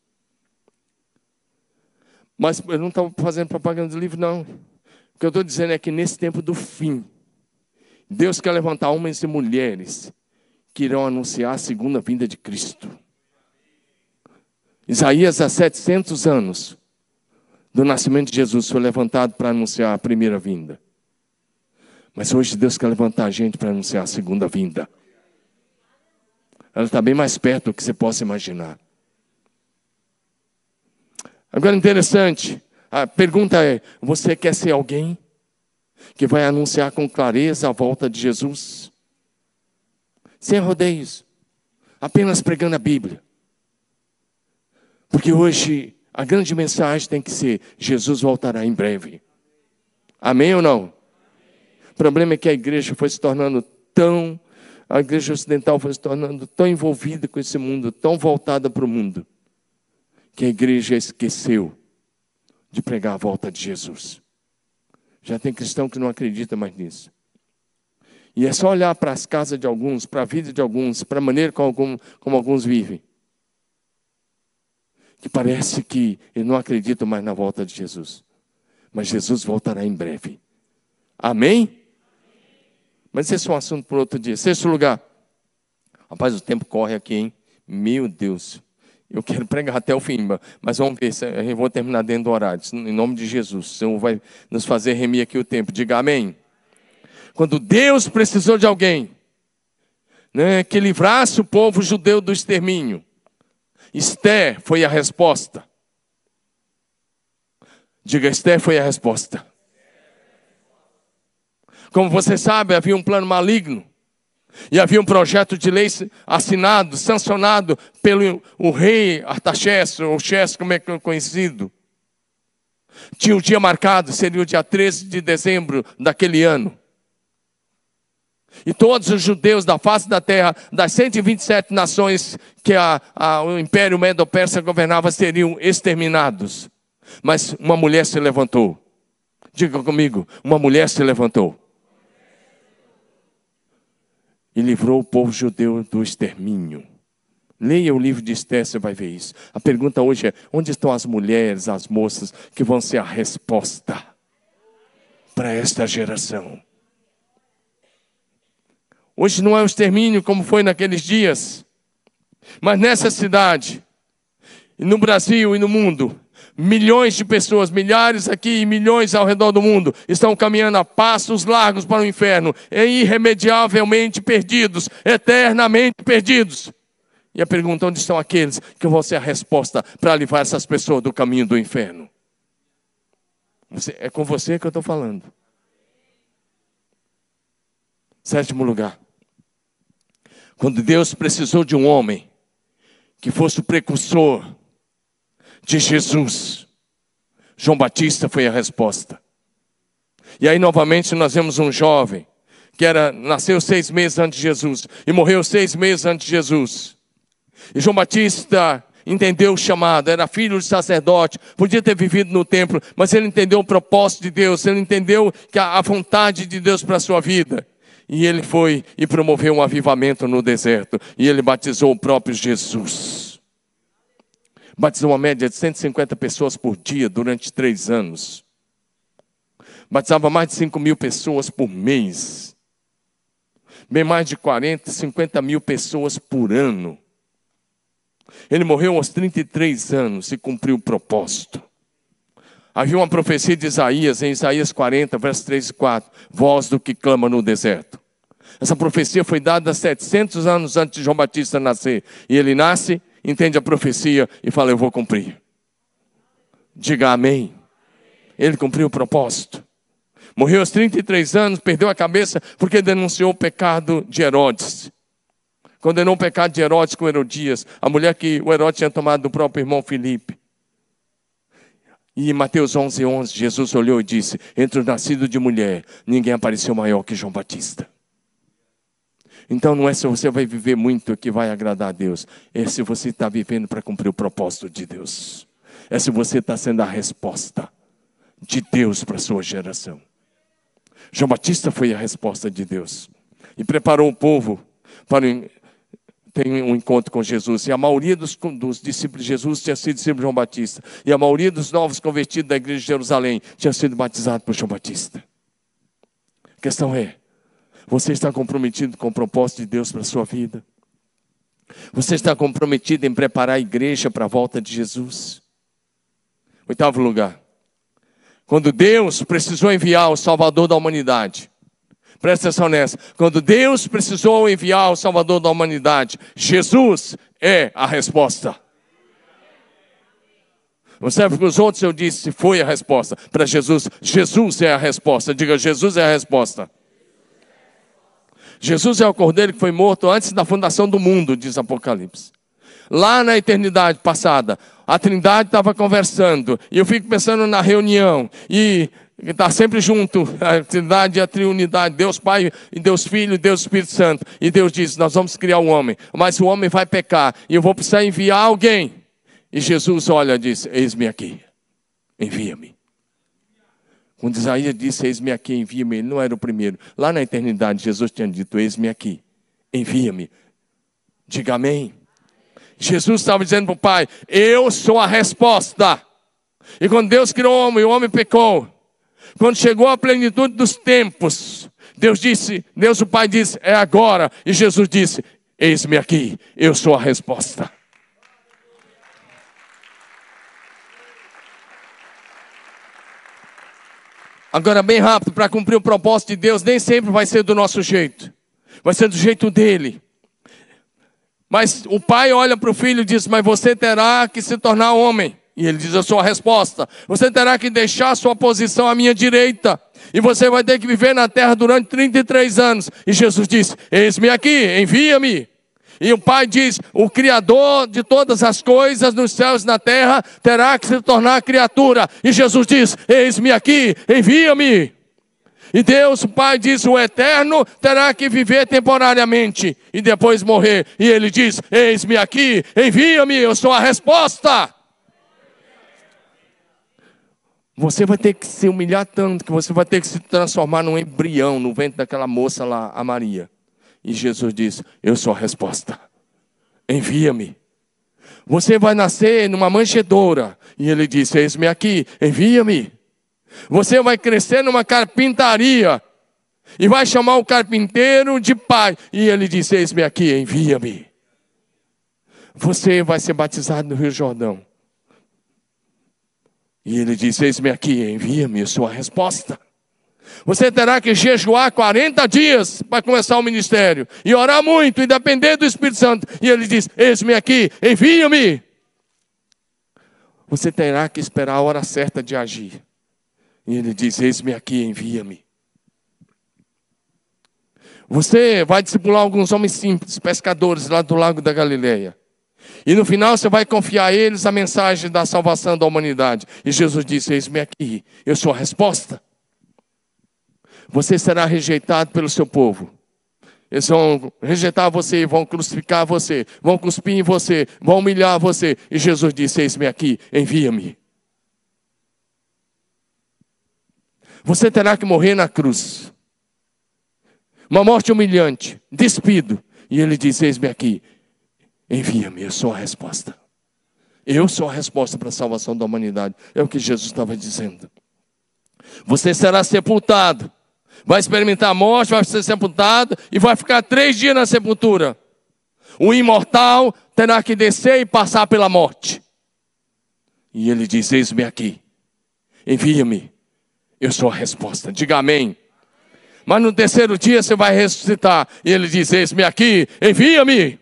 Mas eu não estava fazendo propaganda do livro, não. Que eu estou dizendo é que nesse tempo do fim, Deus quer levantar homens e mulheres que irão anunciar a segunda vinda de Cristo. Isaías, há 700 anos do nascimento de Jesus, foi levantado para anunciar a primeira vinda. Mas hoje Deus quer levantar a gente para anunciar a segunda vinda. Ela está bem mais perto do que você possa imaginar. Agora, interessante, a pergunta é: você quer ser alguém que vai anunciar com clareza a volta de Jesus? Sem rodeios, apenas pregando a Bíblia. Porque hoje a grande mensagem tem que ser: Jesus voltará em breve. Amém ou não? O problema é que a igreja foi se tornando tão, a igreja ocidental foi se tornando tão envolvida com esse mundo, tão voltada para o mundo, que a igreja esqueceu de pregar a volta de Jesus. Já tem cristão que não acredita mais nisso. E é só olhar para as casas de alguns, para a vida de alguns, para a maneira como, como alguns vivem, que parece que eles não acreditam mais na volta de Jesus. Mas Jesus voltará em breve. Amém? Mas esse é um assunto para outro dia. Sexto lugar. Rapaz, o tempo corre aqui, hein? Meu Deus. Eu quero pregar até o fim, mas vamos ver se eu vou terminar dentro do horário. Em nome de Jesus. O Senhor vai nos fazer remir aqui o tempo. Diga amém. Quando Deus precisou de alguém né, que livrasse o povo judeu do extermínio, Esté foi a resposta. Diga, Esté foi a resposta. Como você sabe, havia um plano maligno. E havia um projeto de lei assinado, sancionado pelo o rei Artaxerxes, ou Xerxes, como é que é conhecido. Tinha o um dia marcado, seria o dia 13 de dezembro daquele ano. E todos os judeus da face da terra, das 127 nações que a, a, o Império Medo-Persa governava, seriam exterminados. Mas uma mulher se levantou. Diga comigo, uma mulher se levantou e livrou o povo judeu do extermínio. Leia o livro de Esther, você vai ver isso. A pergunta hoje é: onde estão as mulheres, as moças que vão ser a resposta para esta geração? Hoje não é o extermínio como foi naqueles dias, mas nessa cidade, no Brasil e no mundo, Milhões de pessoas, milhares aqui e milhões ao redor do mundo, estão caminhando a passos largos para o inferno, irremediavelmente perdidos, eternamente perdidos. E a pergunta: onde estão aqueles que vão ser a resposta para livrar essas pessoas do caminho do inferno? É com você que eu estou falando. Sétimo lugar. Quando Deus precisou de um homem que fosse o precursor de Jesus. João Batista foi a resposta. E aí, novamente, nós vemos um jovem que era, nasceu seis meses antes de Jesus e morreu seis meses antes de Jesus. E João Batista entendeu o chamado, era filho de sacerdote, podia ter vivido no templo, mas ele entendeu o propósito de Deus, ele entendeu que a, a vontade de Deus para a sua vida. E ele foi e promoveu um avivamento no deserto, e ele batizou o próprio Jesus batizou uma média de 150 pessoas por dia durante três anos. Batizava mais de 5 mil pessoas por mês. Bem mais de 40, 50 mil pessoas por ano. Ele morreu aos 33 anos e cumpriu o propósito. Havia uma profecia de Isaías, em Isaías 40, versos 3 e 4. Voz do que clama no deserto. Essa profecia foi dada 700 anos antes de João Batista nascer. E ele nasce, entende a profecia e fala: Eu vou cumprir. Diga amém. Ele cumpriu o propósito. Morreu aos 33 anos, perdeu a cabeça porque denunciou o pecado de Herodes. Condenou o pecado de Herodes com Herodias, a mulher que o Herodes tinha tomado do próprio irmão Filipe. E em Mateus 11, 11, Jesus olhou e disse: Entre o nascido de mulher, ninguém apareceu maior que João Batista. Então não é se você vai viver muito que vai agradar a Deus, é se você está vivendo para cumprir o propósito de Deus. É se você está sendo a resposta de Deus para a sua geração. João Batista foi a resposta de Deus e preparou o povo para ter um encontro com Jesus. E a maioria dos, dos, discípulos de Jesus tinha sido discípulo de João Batista. E a maioria dos novos convertidos da igreja de Jerusalém tinha sido batizado por João Batista. A questão é: você está comprometido com o propósito de Deus para a sua vida? Você está comprometido em preparar a igreja para a volta de Jesus? Oitavo lugar. Quando Deus precisou enviar o Salvador da humanidade, presta atenção nessa. Quando Deus precisou enviar o Salvador da humanidade, Jesus é a resposta. Você para os outros eu disse, foi a resposta. Para Jesus, Jesus é a resposta. Diga, Jesus é a resposta. Jesus é o cordeiro que foi morto antes da fundação do mundo, diz Apocalipse. Lá na eternidade passada, a Trindade estava conversando, e eu fico pensando na reunião, e está sempre junto, a Trindade e a Triunidade, Deus Pai e Deus Filho e Deus Espírito Santo. E Deus diz: Nós vamos criar um homem, mas o homem vai pecar, e eu vou precisar enviar alguém. E Jesus olha e diz: Eis-me aqui, envia-me. Quando Isaías disse: Eis-me aqui, envia-me, ele não era o primeiro. Lá na eternidade, Jesus tinha dito: Eis-me aqui, envia-me. Diga amém. Jesus estava dizendo para o Pai: Eu sou a resposta. E quando Deus criou o homem, o homem pecou. Quando chegou a plenitude dos tempos, Deus disse, Deus o Pai disse, é agora. E Jesus disse: Eis-me aqui, eu sou a resposta. Agora, bem rápido, para cumprir o propósito de Deus, nem sempre vai ser do nosso jeito, vai ser do jeito dele. Mas o pai olha para o filho e diz: Mas você terá que se tornar homem. E ele diz a sua resposta: Você terá que deixar sua posição à minha direita. E você vai ter que viver na terra durante 33 anos. E Jesus diz: Eis-me aqui, envia-me. E o pai diz: O Criador de todas as coisas nos céus e na terra terá que se tornar criatura. E Jesus diz: Eis-me aqui, envia-me. E Deus, o Pai, diz: o eterno terá que viver temporariamente e depois morrer. E ele diz: Eis-me aqui, envia-me, eu sou a resposta. Você vai ter que se humilhar tanto que você vai ter que se transformar num embrião no ventre daquela moça lá, a Maria. E Jesus diz: Eu sou a resposta. Envia-me. Você vai nascer numa manjedoura. E ele diz: Eis-me aqui, envia-me. Você vai crescer numa carpintaria e vai chamar o carpinteiro de pai. E ele diz: Eis-me aqui, envia-me. Você vai ser batizado no Rio Jordão. E ele diz: Eis-me aqui, envia-me. Eu sou a resposta. Você terá que jejuar 40 dias para começar o ministério. E orar muito e depender do Espírito Santo. E ele diz: Eis-me aqui, envia-me. Você terá que esperar a hora certa de agir. E ele diz: Eis-me aqui, envia-me. Você vai discipular alguns homens simples, pescadores lá do lago da Galileia. E no final você vai confiar a eles a mensagem da salvação da humanidade. E Jesus disse: Eis-me aqui, eu sou a resposta. Você será rejeitado pelo seu povo. Eles vão rejeitar você, vão crucificar você, vão cuspir em você, vão humilhar você. E Jesus disse: Eis-me aqui, envia-me. Você terá que morrer na cruz. Uma morte humilhante, despido. E ele diz: Eis-me aqui, envia-me, eu sou a resposta. Eu sou a resposta para a salvação da humanidade. É o que Jesus estava dizendo. Você será sepultado, vai experimentar a morte, vai ser sepultado e vai ficar três dias na sepultura. O imortal terá que descer e passar pela morte. E ele diz: Eis-me aqui, envia-me. Eu sou a resposta. Diga amém. Mas no terceiro dia você vai ressuscitar. E ele diz: Eis-me aqui, envia-me.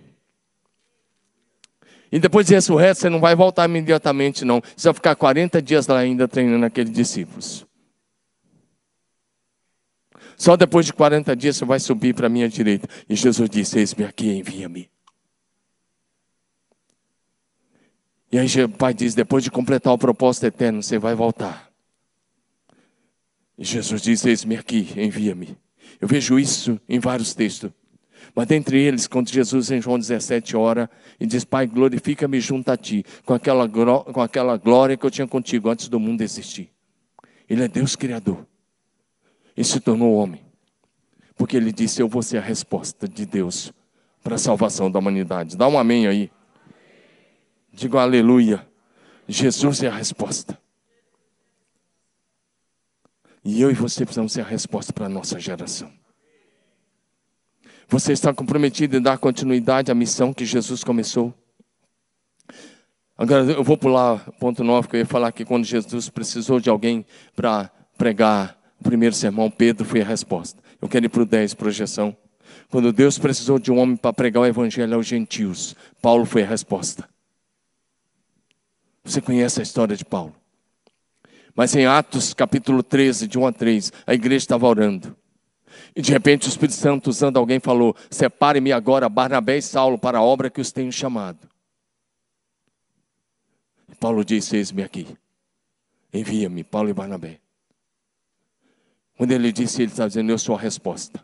E depois de ressurreto, você não vai voltar imediatamente, não. Você vai ficar 40 dias lá ainda treinando aqueles discípulos. Só depois de 40 dias você vai subir para a minha direita. E Jesus disse: Eis-me aqui, envia-me. E aí o Pai diz: depois de completar o propósito eterno, você vai voltar. E Jesus diz: Eis-me aqui, envia-me. Eu vejo isso em vários textos. Mas dentre eles, quando Jesus em João 17 ora e diz: Pai, glorifica-me junto a ti, com aquela, com aquela glória que eu tinha contigo antes do mundo existir. Ele é Deus Criador e se tornou homem. Porque ele disse: Eu vou ser a resposta de Deus para a salvação da humanidade. Dá um amém aí. Diga aleluia. Jesus é a resposta. E eu e você precisamos ser a resposta para a nossa geração. Você está comprometido em dar continuidade à missão que Jesus começou? Agora eu vou pular ponto 9, que eu ia falar que quando Jesus precisou de alguém para pregar o primeiro sermão, Pedro foi a resposta. Eu quero ir para o 10, projeção. Quando Deus precisou de um homem para pregar o evangelho aos gentios, Paulo foi a resposta. Você conhece a história de Paulo. Mas em Atos capítulo 13, de 1 a 3, a igreja estava orando. E de repente o Espírito Santo, usando alguém, falou: Separe-me agora, Barnabé e Saulo, para a obra que os tenho chamado. E Paulo disse: Eis-me aqui. Envia-me, Paulo e Barnabé. Quando ele disse, ele estava dizendo: Eu sou a resposta.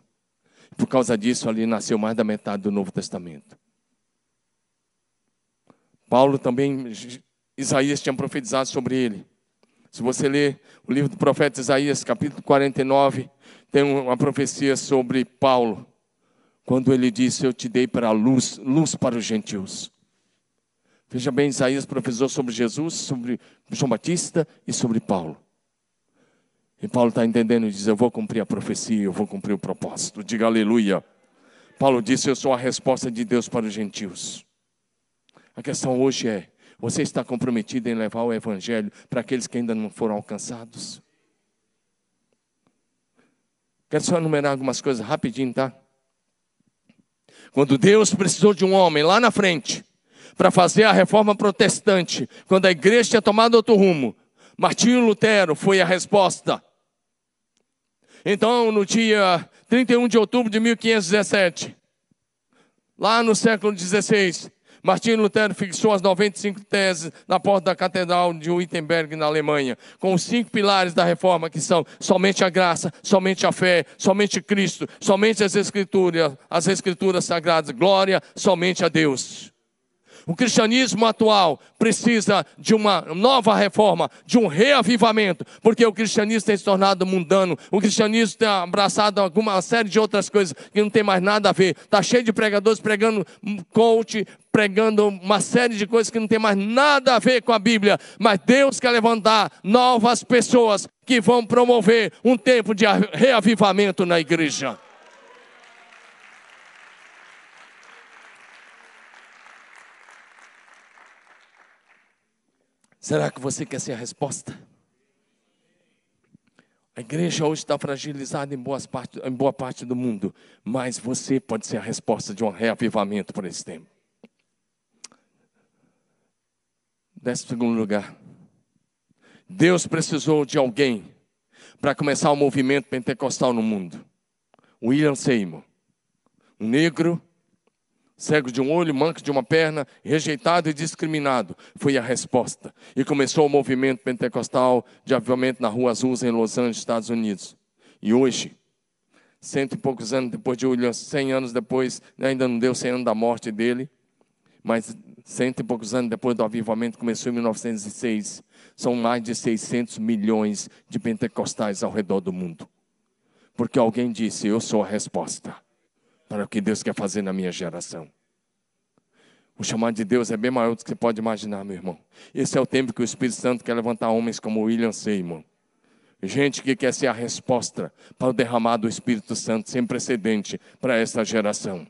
Por causa disso, ali nasceu mais da metade do Novo Testamento. Paulo também, Isaías tinha profetizado sobre ele. Se você ler o livro do profeta Isaías, capítulo 49, tem uma profecia sobre Paulo, quando ele disse: Eu te dei para a luz, luz para os gentios. Veja bem, Isaías profetizou sobre Jesus, sobre João Batista e sobre Paulo. E Paulo está entendendo e diz: Eu vou cumprir a profecia, eu vou cumprir o propósito. Diga aleluia. Paulo disse: Eu sou a resposta de Deus para os gentios. A questão hoje é: você está comprometido em levar o evangelho para aqueles que ainda não foram alcançados? Quero só enumerar algumas coisas rapidinho, tá? Quando Deus precisou de um homem lá na frente para fazer a reforma protestante, quando a igreja tinha tomado outro rumo, Martinho Lutero foi a resposta. Então, no dia 31 de outubro de 1517, lá no século XVI, Martinho Lutero fixou as 95 teses na porta da Catedral de Wittenberg, na Alemanha, com os cinco pilares da reforma, que são somente a graça, somente a fé, somente Cristo, somente as Escrituras, as Escrituras Sagradas, glória somente a Deus. O cristianismo atual precisa de uma nova reforma, de um reavivamento, porque o cristianismo tem se tornado mundano, o cristianismo tem abraçado alguma série de outras coisas que não tem mais nada a ver. Está cheio de pregadores pregando coach, pregando uma série de coisas que não tem mais nada a ver com a Bíblia. Mas Deus quer levantar novas pessoas que vão promover um tempo de reavivamento na igreja. Será que você quer ser a resposta? A igreja hoje está fragilizada em, parte, em boa parte do mundo, mas você pode ser a resposta de um reavivamento por esse tempo. Décimo segundo lugar. Deus precisou de alguém para começar o movimento pentecostal no mundo. William Seymour, um negro cego de um olho, manco de uma perna, rejeitado e discriminado. Foi a resposta. E começou o movimento pentecostal de avivamento na Rua Azul, em Los Angeles, Estados Unidos. E hoje, cento e poucos anos depois de William, cem anos depois, ainda não deu cem anos da morte dele, mas cento e poucos anos depois do avivamento, começou em 1906, são mais de 600 milhões de pentecostais ao redor do mundo. Porque alguém disse: Eu sou a resposta para o que Deus quer fazer na minha geração. O chamado de Deus é bem maior do que você pode imaginar, meu irmão. Esse é o tempo que o Espírito Santo quer levantar homens como William Seymour. Gente que quer ser a resposta para o derramar do Espírito Santo sem precedente para essa geração.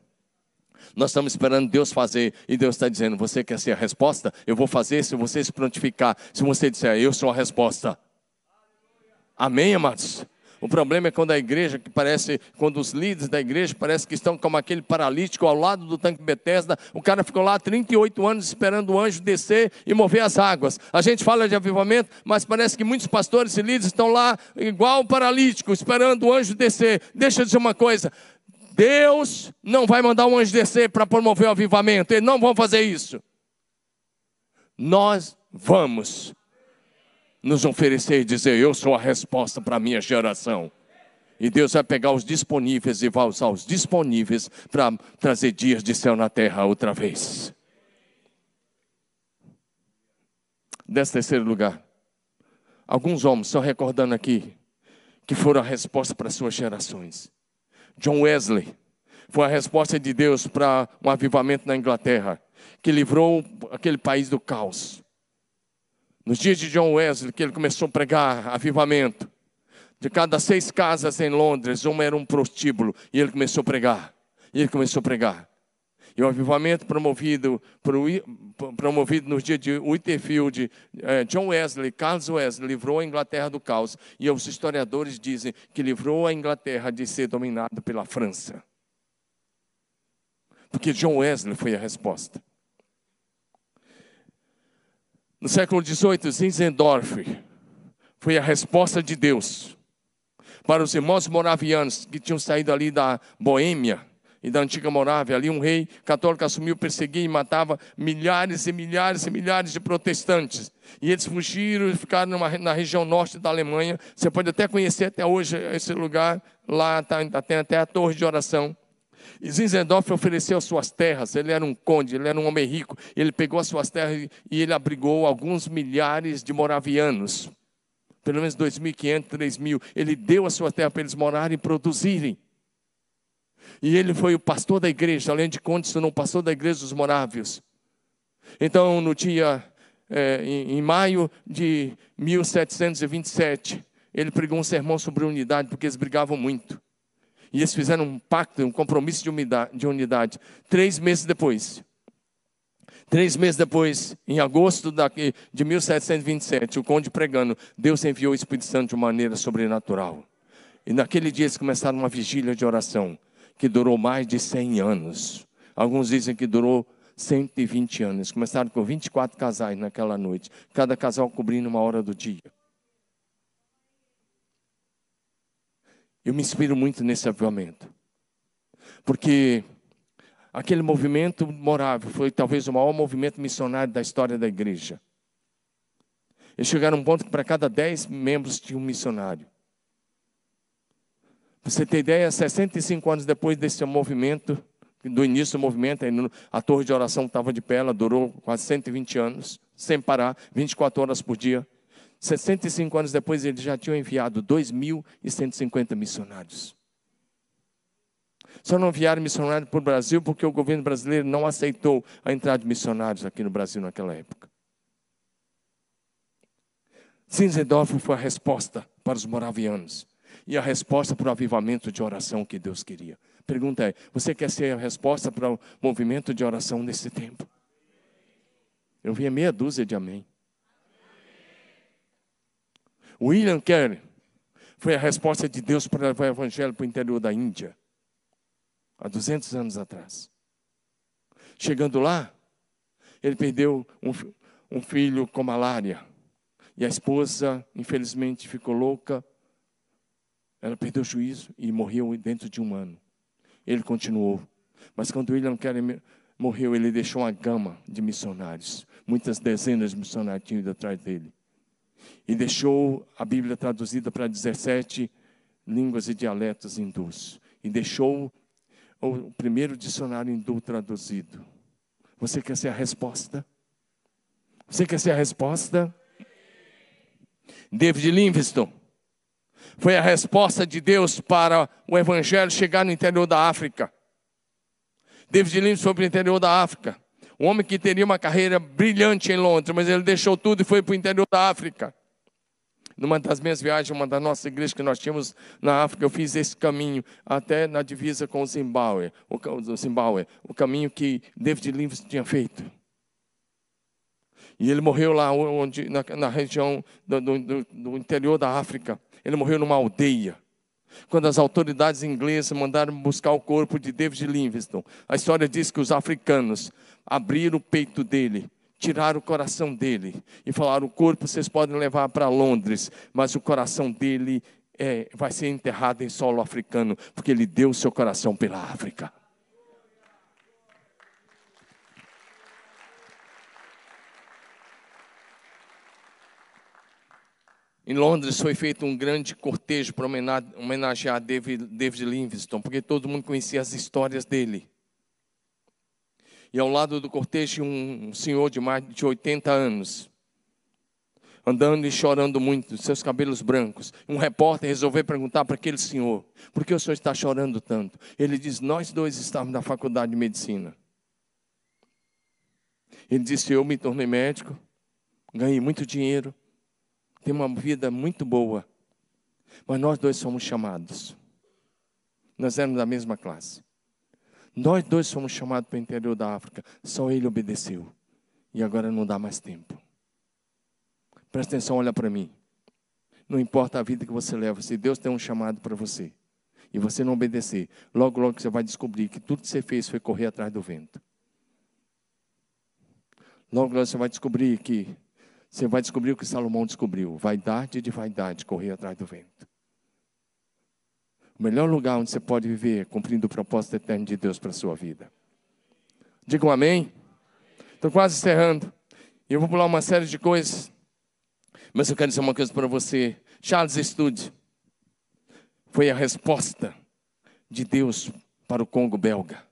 Nós estamos esperando Deus fazer e Deus está dizendo: Você quer ser a resposta? Eu vou fazer se você se prontificar. Se você disser, Eu sou a resposta. Amém, amados? O problema é quando a igreja, que parece, quando os líderes da igreja parece que estão como aquele paralítico ao lado do tanque Bethesda, o cara ficou lá 38 anos esperando o anjo descer e mover as águas. A gente fala de avivamento, mas parece que muitos pastores e líderes estão lá igual o paralítico, esperando o anjo descer. Deixa eu dizer uma coisa, Deus não vai mandar um anjo descer para promover o avivamento, eles não vão fazer isso. Nós vamos nos oferecer e dizer: Eu sou a resposta para a minha geração. E Deus vai pegar os disponíveis e vai usar os disponíveis para trazer dias de céu na terra outra vez. Desse terceiro lugar, alguns homens estão recordando aqui que foram a resposta para suas gerações. John Wesley foi a resposta de Deus para um avivamento na Inglaterra, que livrou aquele país do caos. Nos dias de John Wesley, que ele começou a pregar avivamento, de cada seis casas em Londres, uma era um prostíbulo, e ele começou a pregar. E ele começou a pregar. E o avivamento promovido, promovido nos dias de Whitefield, eh, John Wesley, Carlos Wesley, livrou a Inglaterra do caos. E os historiadores dizem que livrou a Inglaterra de ser dominada pela França. Porque John Wesley foi a resposta. No século XVIII, Zinzendorf foi a resposta de Deus para os irmãos moravianos que tinham saído ali da Boêmia e da antiga Morávia. Ali um rei católico assumiu, perseguia e matava milhares e milhares e milhares de protestantes. E eles fugiram e ficaram numa, na região norte da Alemanha. Você pode até conhecer até hoje esse lugar. Lá tá, tem até a torre de oração. E Zinzendorf ofereceu suas terras, ele era um conde, ele era um homem rico, ele pegou as suas terras e ele abrigou alguns milhares de moravianos, pelo menos 2.500, 3.000. Ele deu a sua terra para eles morarem e produzirem. E ele foi o pastor da igreja, além de conde, se tornou pastor da igreja dos morávios. Então, no dia, é, em, em maio de 1727, ele pregou um sermão sobre unidade, porque eles brigavam muito. E eles fizeram um pacto, um compromisso de unidade. De unidade. Três meses depois, Três meses depois, em agosto de 1727, o conde pregando, Deus enviou o Espírito Santo de maneira sobrenatural. E naquele dia eles começaram uma vigília de oração, que durou mais de 100 anos. Alguns dizem que durou 120 anos. Começaram com 24 casais naquela noite, cada casal cobrindo uma hora do dia. Eu me inspiro muito nesse avivamento. Porque aquele movimento morável foi talvez o maior movimento missionário da história da igreja. Eles chegaram a um ponto que para cada dez membros tinha um missionário. Para você ter ideia, 65 anos depois desse movimento, do início do movimento, a torre de oração estava de pé, ela durou quase 120 anos, sem parar, 24 horas por dia. 65 anos depois, eles já tinham enviado 2.150 missionários. Só não enviaram missionários para o Brasil porque o governo brasileiro não aceitou a entrada de missionários aqui no Brasil naquela época. Zinzendorf foi a resposta para os moravianos e a resposta para o avivamento de oração que Deus queria. Pergunta é: você quer ser a resposta para o movimento de oração nesse tempo? Eu vi meia dúzia de amém. William Carey foi a resposta de Deus para levar o evangelho para o interior da Índia, há 200 anos atrás. Chegando lá, ele perdeu um, um filho com malária. E a esposa, infelizmente, ficou louca. Ela perdeu o juízo e morreu dentro de um ano. Ele continuou. Mas quando William Carey morreu, ele deixou uma gama de missionários. Muitas dezenas de missionários tinham ido atrás dele e deixou a Bíblia traduzida para 17 línguas e dialetos hindus. E deixou o primeiro dicionário hindu traduzido. Você quer ser a resposta? Você quer ser a resposta? David Livingstone foi a resposta de Deus para o evangelho chegar no interior da África. David Livingstone foi para o interior da África. Um homem que teria uma carreira brilhante em Londres, mas ele deixou tudo e foi para o interior da África. Numa das minhas viagens, uma das nossas igrejas que nós tínhamos na África, eu fiz esse caminho até na divisa com o Zimbábue, o, Zimbábue, o caminho que David Livingstone tinha feito. E ele morreu lá onde, na, na região do, do, do interior da África. Ele morreu numa aldeia quando as autoridades inglesas mandaram buscar o corpo de David Livingstone. A história diz que os africanos abriram o peito dele, tiraram o coração dele e falaram: o corpo vocês podem levar para Londres, mas o coração dele é, vai ser enterrado em solo africano, porque ele deu seu coração pela África. Em Londres foi feito um grande cortejo para homenagear David, David Livingstone, porque todo mundo conhecia as histórias dele. E ao lado do cortejo, um senhor de mais de 80 anos, andando e chorando muito, seus cabelos brancos. Um repórter resolveu perguntar para aquele senhor: por que o senhor está chorando tanto? Ele diz: Nós dois estávamos na faculdade de medicina. Ele disse: Eu me tornei médico, ganhei muito dinheiro tem uma vida muito boa, mas nós dois somos chamados. Nós éramos da mesma classe. Nós dois somos chamados para o interior da África. Só ele obedeceu. E agora não dá mais tempo. Presta atenção, olha para mim. Não importa a vida que você leva, se Deus tem um chamado para você e você não obedecer, logo, logo você vai descobrir que tudo que você fez foi correr atrás do vento. Logo, logo você vai descobrir que você vai descobrir o que Salomão descobriu: vaidade de vaidade, correr atrás do vento. O melhor lugar onde você pode viver é cumprindo o propósito eterno de Deus para a sua vida. Digam amém. Estou quase encerrando. Eu vou pular uma série de coisas. Mas eu quero dizer uma coisa para você. Charles Studd foi a resposta de Deus para o Congo belga.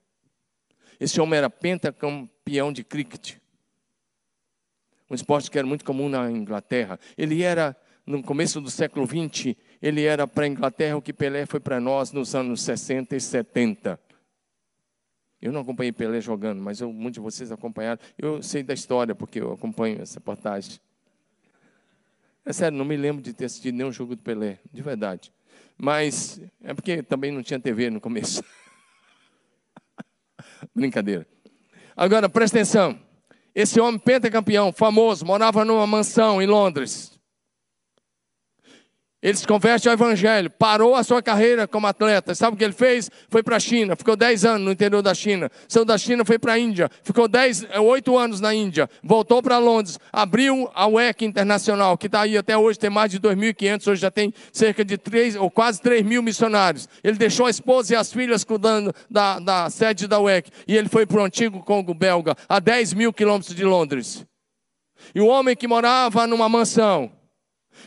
Esse homem era pentacampeão de cricket um esporte que era muito comum na Inglaterra. Ele era, no começo do século XX, ele era para a Inglaterra o que Pelé foi para nós nos anos 60 e 70. Eu não acompanhei Pelé jogando, mas eu, muitos de vocês acompanharam. Eu sei da história, porque eu acompanho essa reportagem. É sério, não me lembro de ter assistido nenhum jogo do Pelé, de verdade. Mas é porque também não tinha TV no começo. Brincadeira. Agora, presta atenção. Esse homem pentacampeão, famoso, morava numa mansão em Londres. Ele se converte ao Evangelho, parou a sua carreira como atleta. Sabe o que ele fez? Foi para a China, ficou 10 anos no interior da China. Saiu da China, foi para a Índia, ficou 10, 8 anos na Índia. Voltou para Londres, abriu a WEC Internacional, que está aí até hoje, tem mais de 2.500, hoje já tem cerca de 3 ou quase 3 mil missionários. Ele deixou a esposa e as filhas cuidando da, da sede da WEC. E ele foi para o antigo Congo belga, a 10 mil quilômetros de Londres. E o homem que morava numa mansão,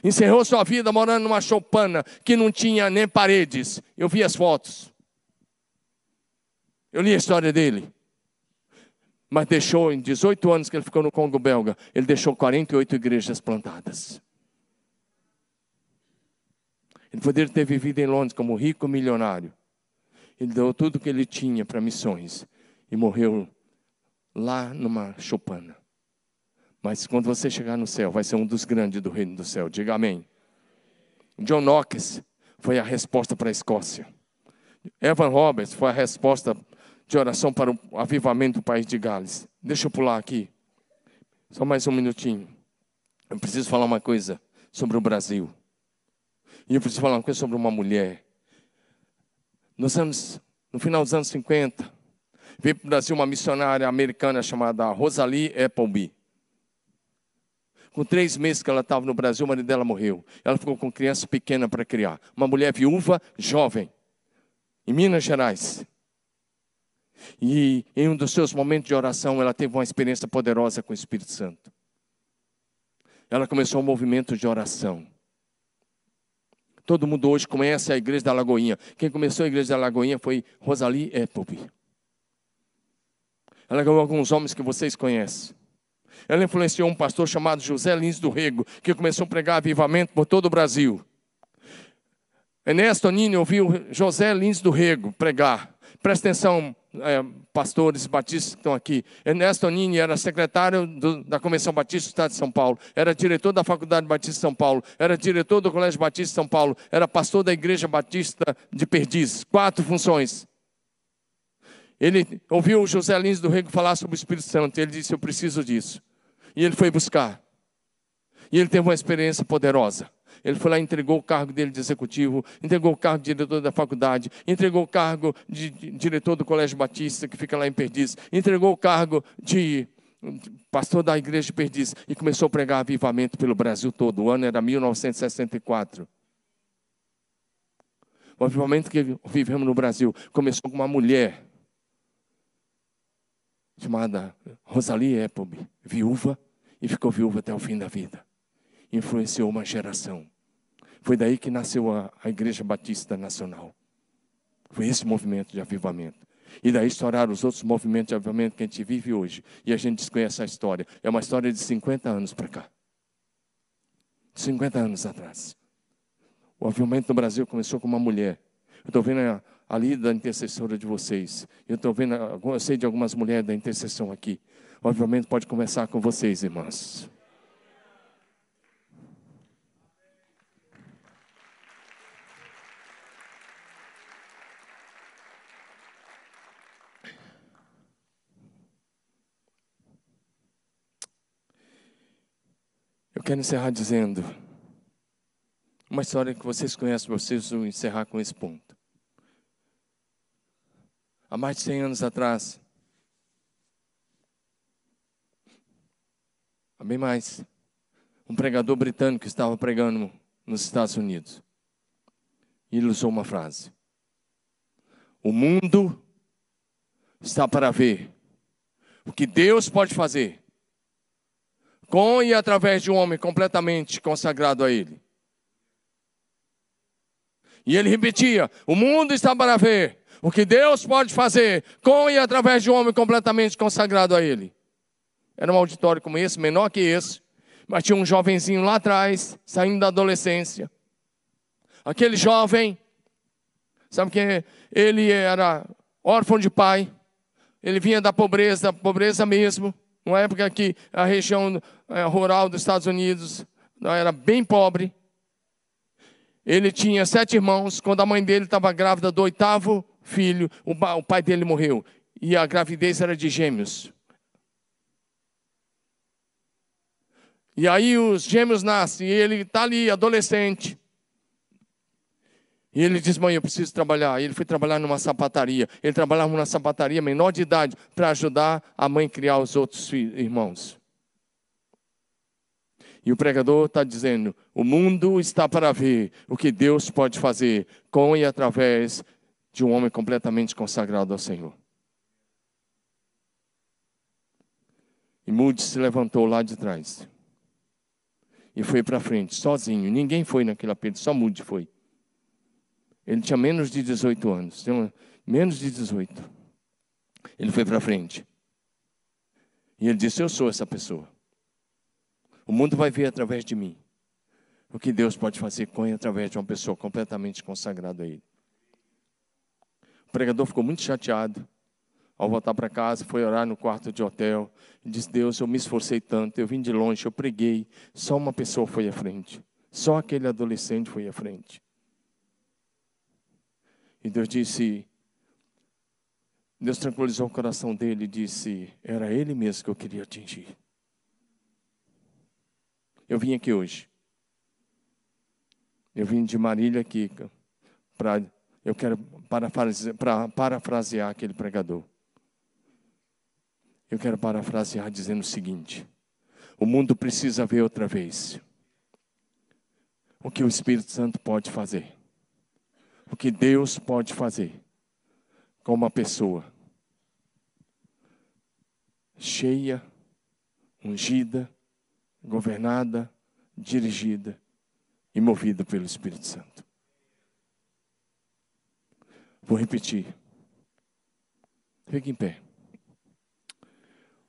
Encerrou sua vida morando numa choupana que não tinha nem paredes. Eu vi as fotos. Eu li a história dele. Mas deixou, em 18 anos que ele ficou no Congo belga, ele deixou 48 igrejas plantadas. Ele poderia ter vivido em Londres como rico milionário. Ele deu tudo o que ele tinha para missões e morreu lá numa choupana. Mas quando você chegar no céu, vai ser um dos grandes do reino do céu. Diga amém. John Knox foi a resposta para a Escócia. Evan Roberts foi a resposta de oração para o avivamento do país de Gales. Deixa eu pular aqui. Só mais um minutinho. Eu preciso falar uma coisa sobre o Brasil. E eu preciso falar uma coisa sobre uma mulher. Nos anos, no final dos anos 50, veio para o Brasil uma missionária americana chamada Rosalie Appleby. Com três meses que ela estava no Brasil, o marido dela morreu. Ela ficou com criança pequena para criar. Uma mulher viúva, jovem, em Minas Gerais. E em um dos seus momentos de oração, ela teve uma experiência poderosa com o Espírito Santo. Ela começou um movimento de oração. Todo mundo hoje conhece a igreja da Lagoinha. Quem começou a igreja da Lagoinha foi Rosalie Appleby. Ela ganhou alguns homens que vocês conhecem. Ela influenciou um pastor chamado José Lins do Rego, que começou a pregar avivamento por todo o Brasil. Ernesto Nini ouviu José Lins do Rego pregar. Presta atenção, é, pastores batistas que estão aqui. Ernesto Nini era secretário do, da Convenção Batista do Estado de São Paulo, era diretor da Faculdade Batista de São Paulo, era diretor do Colégio Batista de São Paulo, era pastor da Igreja Batista de Perdizes. Quatro funções. Ele ouviu José Lins do Rego falar sobre o Espírito Santo. Ele disse: Eu preciso disso. E ele foi buscar. E ele teve uma experiência poderosa. Ele foi lá e entregou o cargo dele de executivo, entregou o cargo de diretor da faculdade, entregou o cargo de diretor do Colégio Batista, que fica lá em Perdiz, entregou o cargo de pastor da igreja de Perdiz e começou a pregar avivamento pelo Brasil todo. O ano era 1964. O avivamento que vivemos no Brasil começou com uma mulher chamada Rosalie Appleby, viúva, e ficou viúva até o fim da vida. Influenciou uma geração. Foi daí que nasceu a, a Igreja Batista Nacional. Foi esse movimento de avivamento. E daí estouraram os outros movimentos de avivamento que a gente vive hoje. E a gente desconhece a história. É uma história de 50 anos para cá. 50 anos atrás. O avivamento no Brasil começou com uma mulher. Eu estou vendo a, ali da intercessora de vocês. Eu estou vendo, eu sei de algumas mulheres da intercessão aqui. O avivamento pode começar com vocês, irmãs. Eu quero encerrar dizendo uma história que vocês conhecem, vocês vão encerrar com esse ponto. Há mais de 100 anos atrás, bem mais, um pregador britânico estava pregando nos Estados Unidos. E ele usou uma frase: O mundo está para ver o que Deus pode fazer com e através de um homem completamente consagrado a Ele. E ele repetia: O mundo está para ver o que Deus pode fazer com e através de um homem completamente consagrado a Ele. Era um auditório como esse, menor que esse, mas tinha um jovenzinho lá atrás, saindo da adolescência. Aquele jovem, sabe que ele era órfão de pai, ele vinha da pobreza, pobreza mesmo. Uma época que a região eh, rural dos Estados Unidos era bem pobre. Ele tinha sete irmãos. Quando a mãe dele estava grávida do oitavo filho, o pai dele morreu. E a gravidez era de gêmeos. E aí os gêmeos nascem, e ele está ali, adolescente. E ele diz: Mãe, eu preciso trabalhar. E ele foi trabalhar numa sapataria. Ele trabalhava numa sapataria menor de idade para ajudar a mãe criar os outros irmãos. E o pregador está dizendo: o mundo está para ver o que Deus pode fazer com e através de um homem completamente consagrado ao Senhor. E Moody se levantou lá de trás. E foi para frente, sozinho. Ninguém foi naquele apelo, só Moody foi. Ele tinha menos de 18 anos, menos de 18. Ele foi para frente. E ele disse: Eu sou essa pessoa. O mundo vai ver através de mim o que Deus pode fazer com e através de uma pessoa completamente consagrada a Ele. O pregador ficou muito chateado. Ao voltar para casa, foi orar no quarto de hotel e disse: Deus, eu me esforcei tanto, eu vim de longe, eu preguei, só uma pessoa foi à frente, só aquele adolescente foi à frente. E Deus disse, Deus tranquilizou o coração dele e disse: Era ele mesmo que eu queria atingir. Eu vim aqui hoje. Eu vim de Marília aqui para eu quero parafrasear, para parafrasear aquele pregador. Eu quero parafrasear dizendo o seguinte: o mundo precisa ver outra vez o que o Espírito Santo pode fazer o que Deus pode fazer com uma pessoa cheia, ungida, governada, dirigida e movida pelo Espírito Santo. Vou repetir. Fique em pé.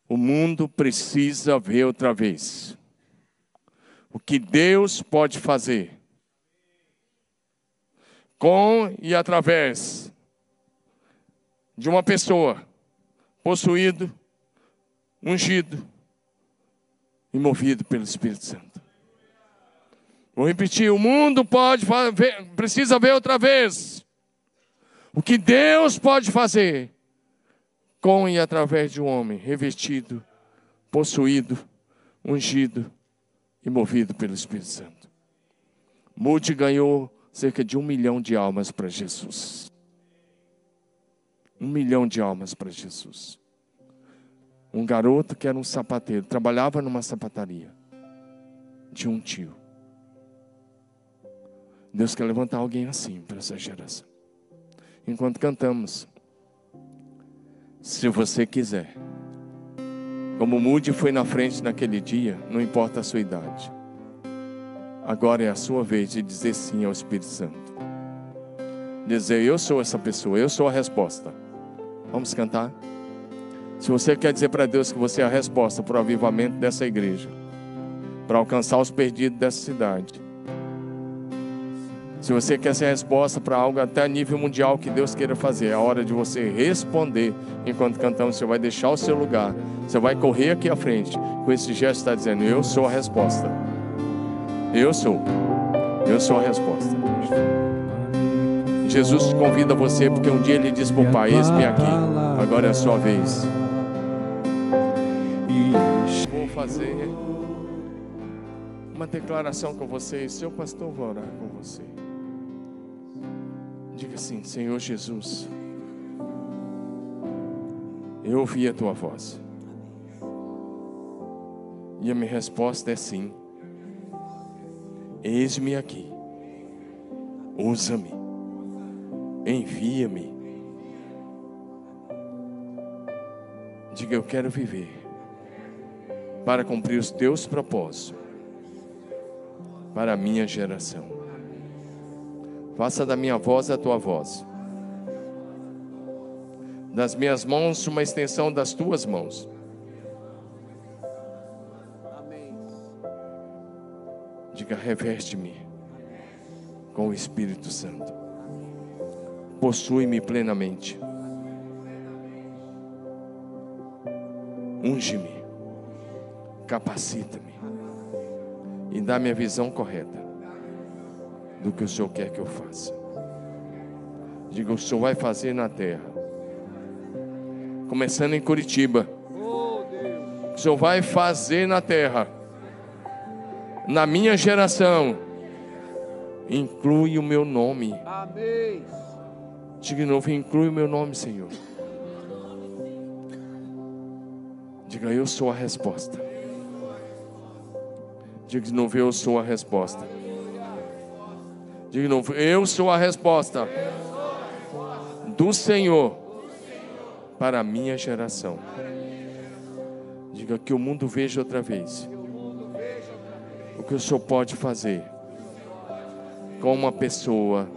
O mundo precisa ver outra vez o que Deus pode fazer com e através de uma pessoa possuído, ungido e movido pelo Espírito Santo. Vou repetir: o mundo pode ver, precisa ver outra vez o que Deus pode fazer com e através de um homem revestido, possuído, ungido e movido pelo Espírito Santo. Mude ganhou cerca de um milhão de almas para Jesus. Um milhão de almas para Jesus. Um garoto que era um sapateiro, trabalhava numa sapataria de um tio. Deus quer levantar alguém assim para essa geração. Enquanto cantamos, se você quiser, como Mude foi na frente naquele dia, não importa a sua idade. Agora é a sua vez de dizer sim ao Espírito Santo. Dizer, eu sou essa pessoa, eu sou a resposta. Vamos cantar? Se você quer dizer para Deus que você é a resposta para o avivamento dessa igreja, para alcançar os perdidos dessa cidade. Se você quer ser a resposta para algo até nível mundial que Deus queira fazer, é a hora de você responder enquanto cantamos. Você vai deixar o seu lugar, você vai correr aqui à frente com esse gesto está dizendo: Eu sou a resposta. Eu sou. Eu sou a resposta. Jesus convida você porque um dia ele diz para o Pai: Eis-me aqui, agora é a sua vez. Vou fazer uma declaração com você e seu pastor vai orar com você. Diga assim: Senhor Jesus, eu ouvi a tua voz. E a minha resposta é sim. Eis-me aqui. Usa-me. Envia-me. Diga, eu quero viver para cumprir os teus propósitos para a minha geração. Faça da minha voz a tua voz. Das minhas mãos uma extensão das tuas mãos. Diga, reveste-me com o Espírito Santo. Possui-me plenamente. Unge-me. Capacita-me. E dá-me a visão correta do que o Senhor quer que eu faça. Diga, o Senhor vai fazer na terra. Começando em Curitiba. O Senhor vai fazer na terra na minha geração, inclui o meu nome. Amém. Diga de novo, inclui o meu nome, Senhor. Diga, eu sou a resposta. Diga de novo, eu sou a resposta. Diga de novo, eu sou a resposta do Senhor para a minha geração. Diga que o mundo veja outra vez o que o Senhor pode fazer com uma pessoa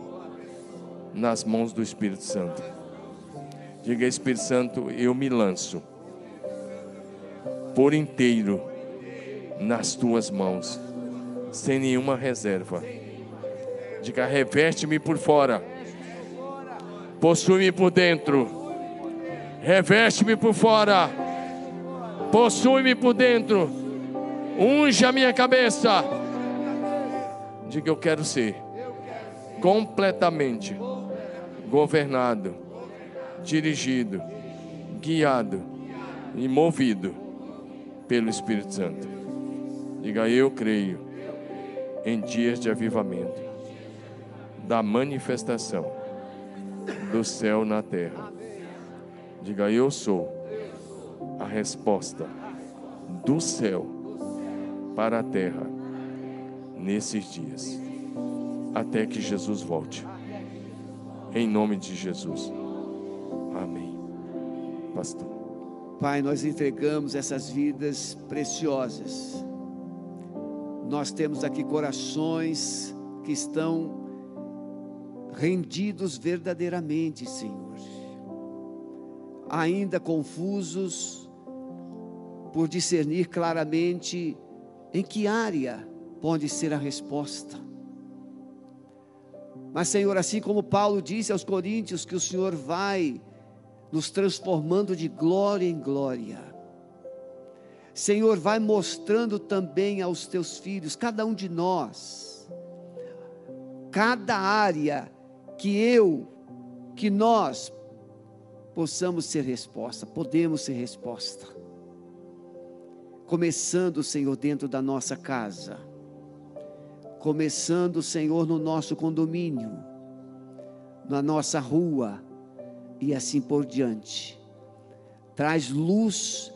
nas mãos do Espírito Santo. Diga, Espírito Santo, eu me lanço por inteiro nas tuas mãos, sem nenhuma reserva. Diga, reveste-me por fora, possui-me por dentro, reveste-me por fora, possui-me por dentro. Unge a minha cabeça. Diga eu quero ser completamente governado, dirigido, guiado e movido pelo Espírito Santo. Diga eu creio em dias de avivamento, da manifestação do céu na terra. Diga eu sou a resposta do céu para a terra nesses dias, até que Jesus volte. Em nome de Jesus. Amém. Pastor. Pai, nós entregamos essas vidas preciosas. Nós temos aqui corações que estão rendidos verdadeiramente, Senhor. Ainda confusos por discernir claramente em que área pode ser a resposta? Mas, Senhor, assim como Paulo disse aos Coríntios, que o Senhor vai nos transformando de glória em glória. Senhor, vai mostrando também aos teus filhos, cada um de nós, cada área que eu, que nós possamos ser resposta, podemos ser resposta Começando, Senhor, dentro da nossa casa. Começando, Senhor, no nosso condomínio, na nossa rua e assim por diante. Traz luz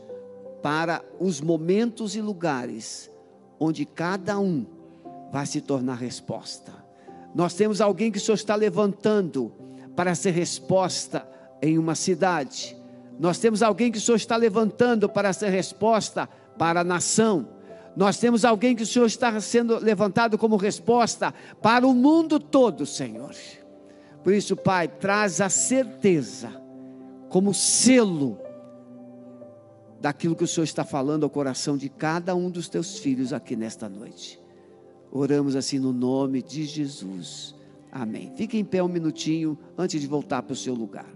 para os momentos e lugares onde cada um vai se tornar resposta. Nós temos alguém que o Senhor está levantando para ser resposta em uma cidade. Nós temos alguém que o Senhor está levantando para ser resposta para a nação. Nós temos alguém que o Senhor está sendo levantado como resposta para o mundo todo, Senhor. Por isso, Pai, traz a certeza como selo daquilo que o Senhor está falando ao coração de cada um dos teus filhos aqui nesta noite. Oramos assim no nome de Jesus. Amém. Fique em pé um minutinho antes de voltar para o seu lugar.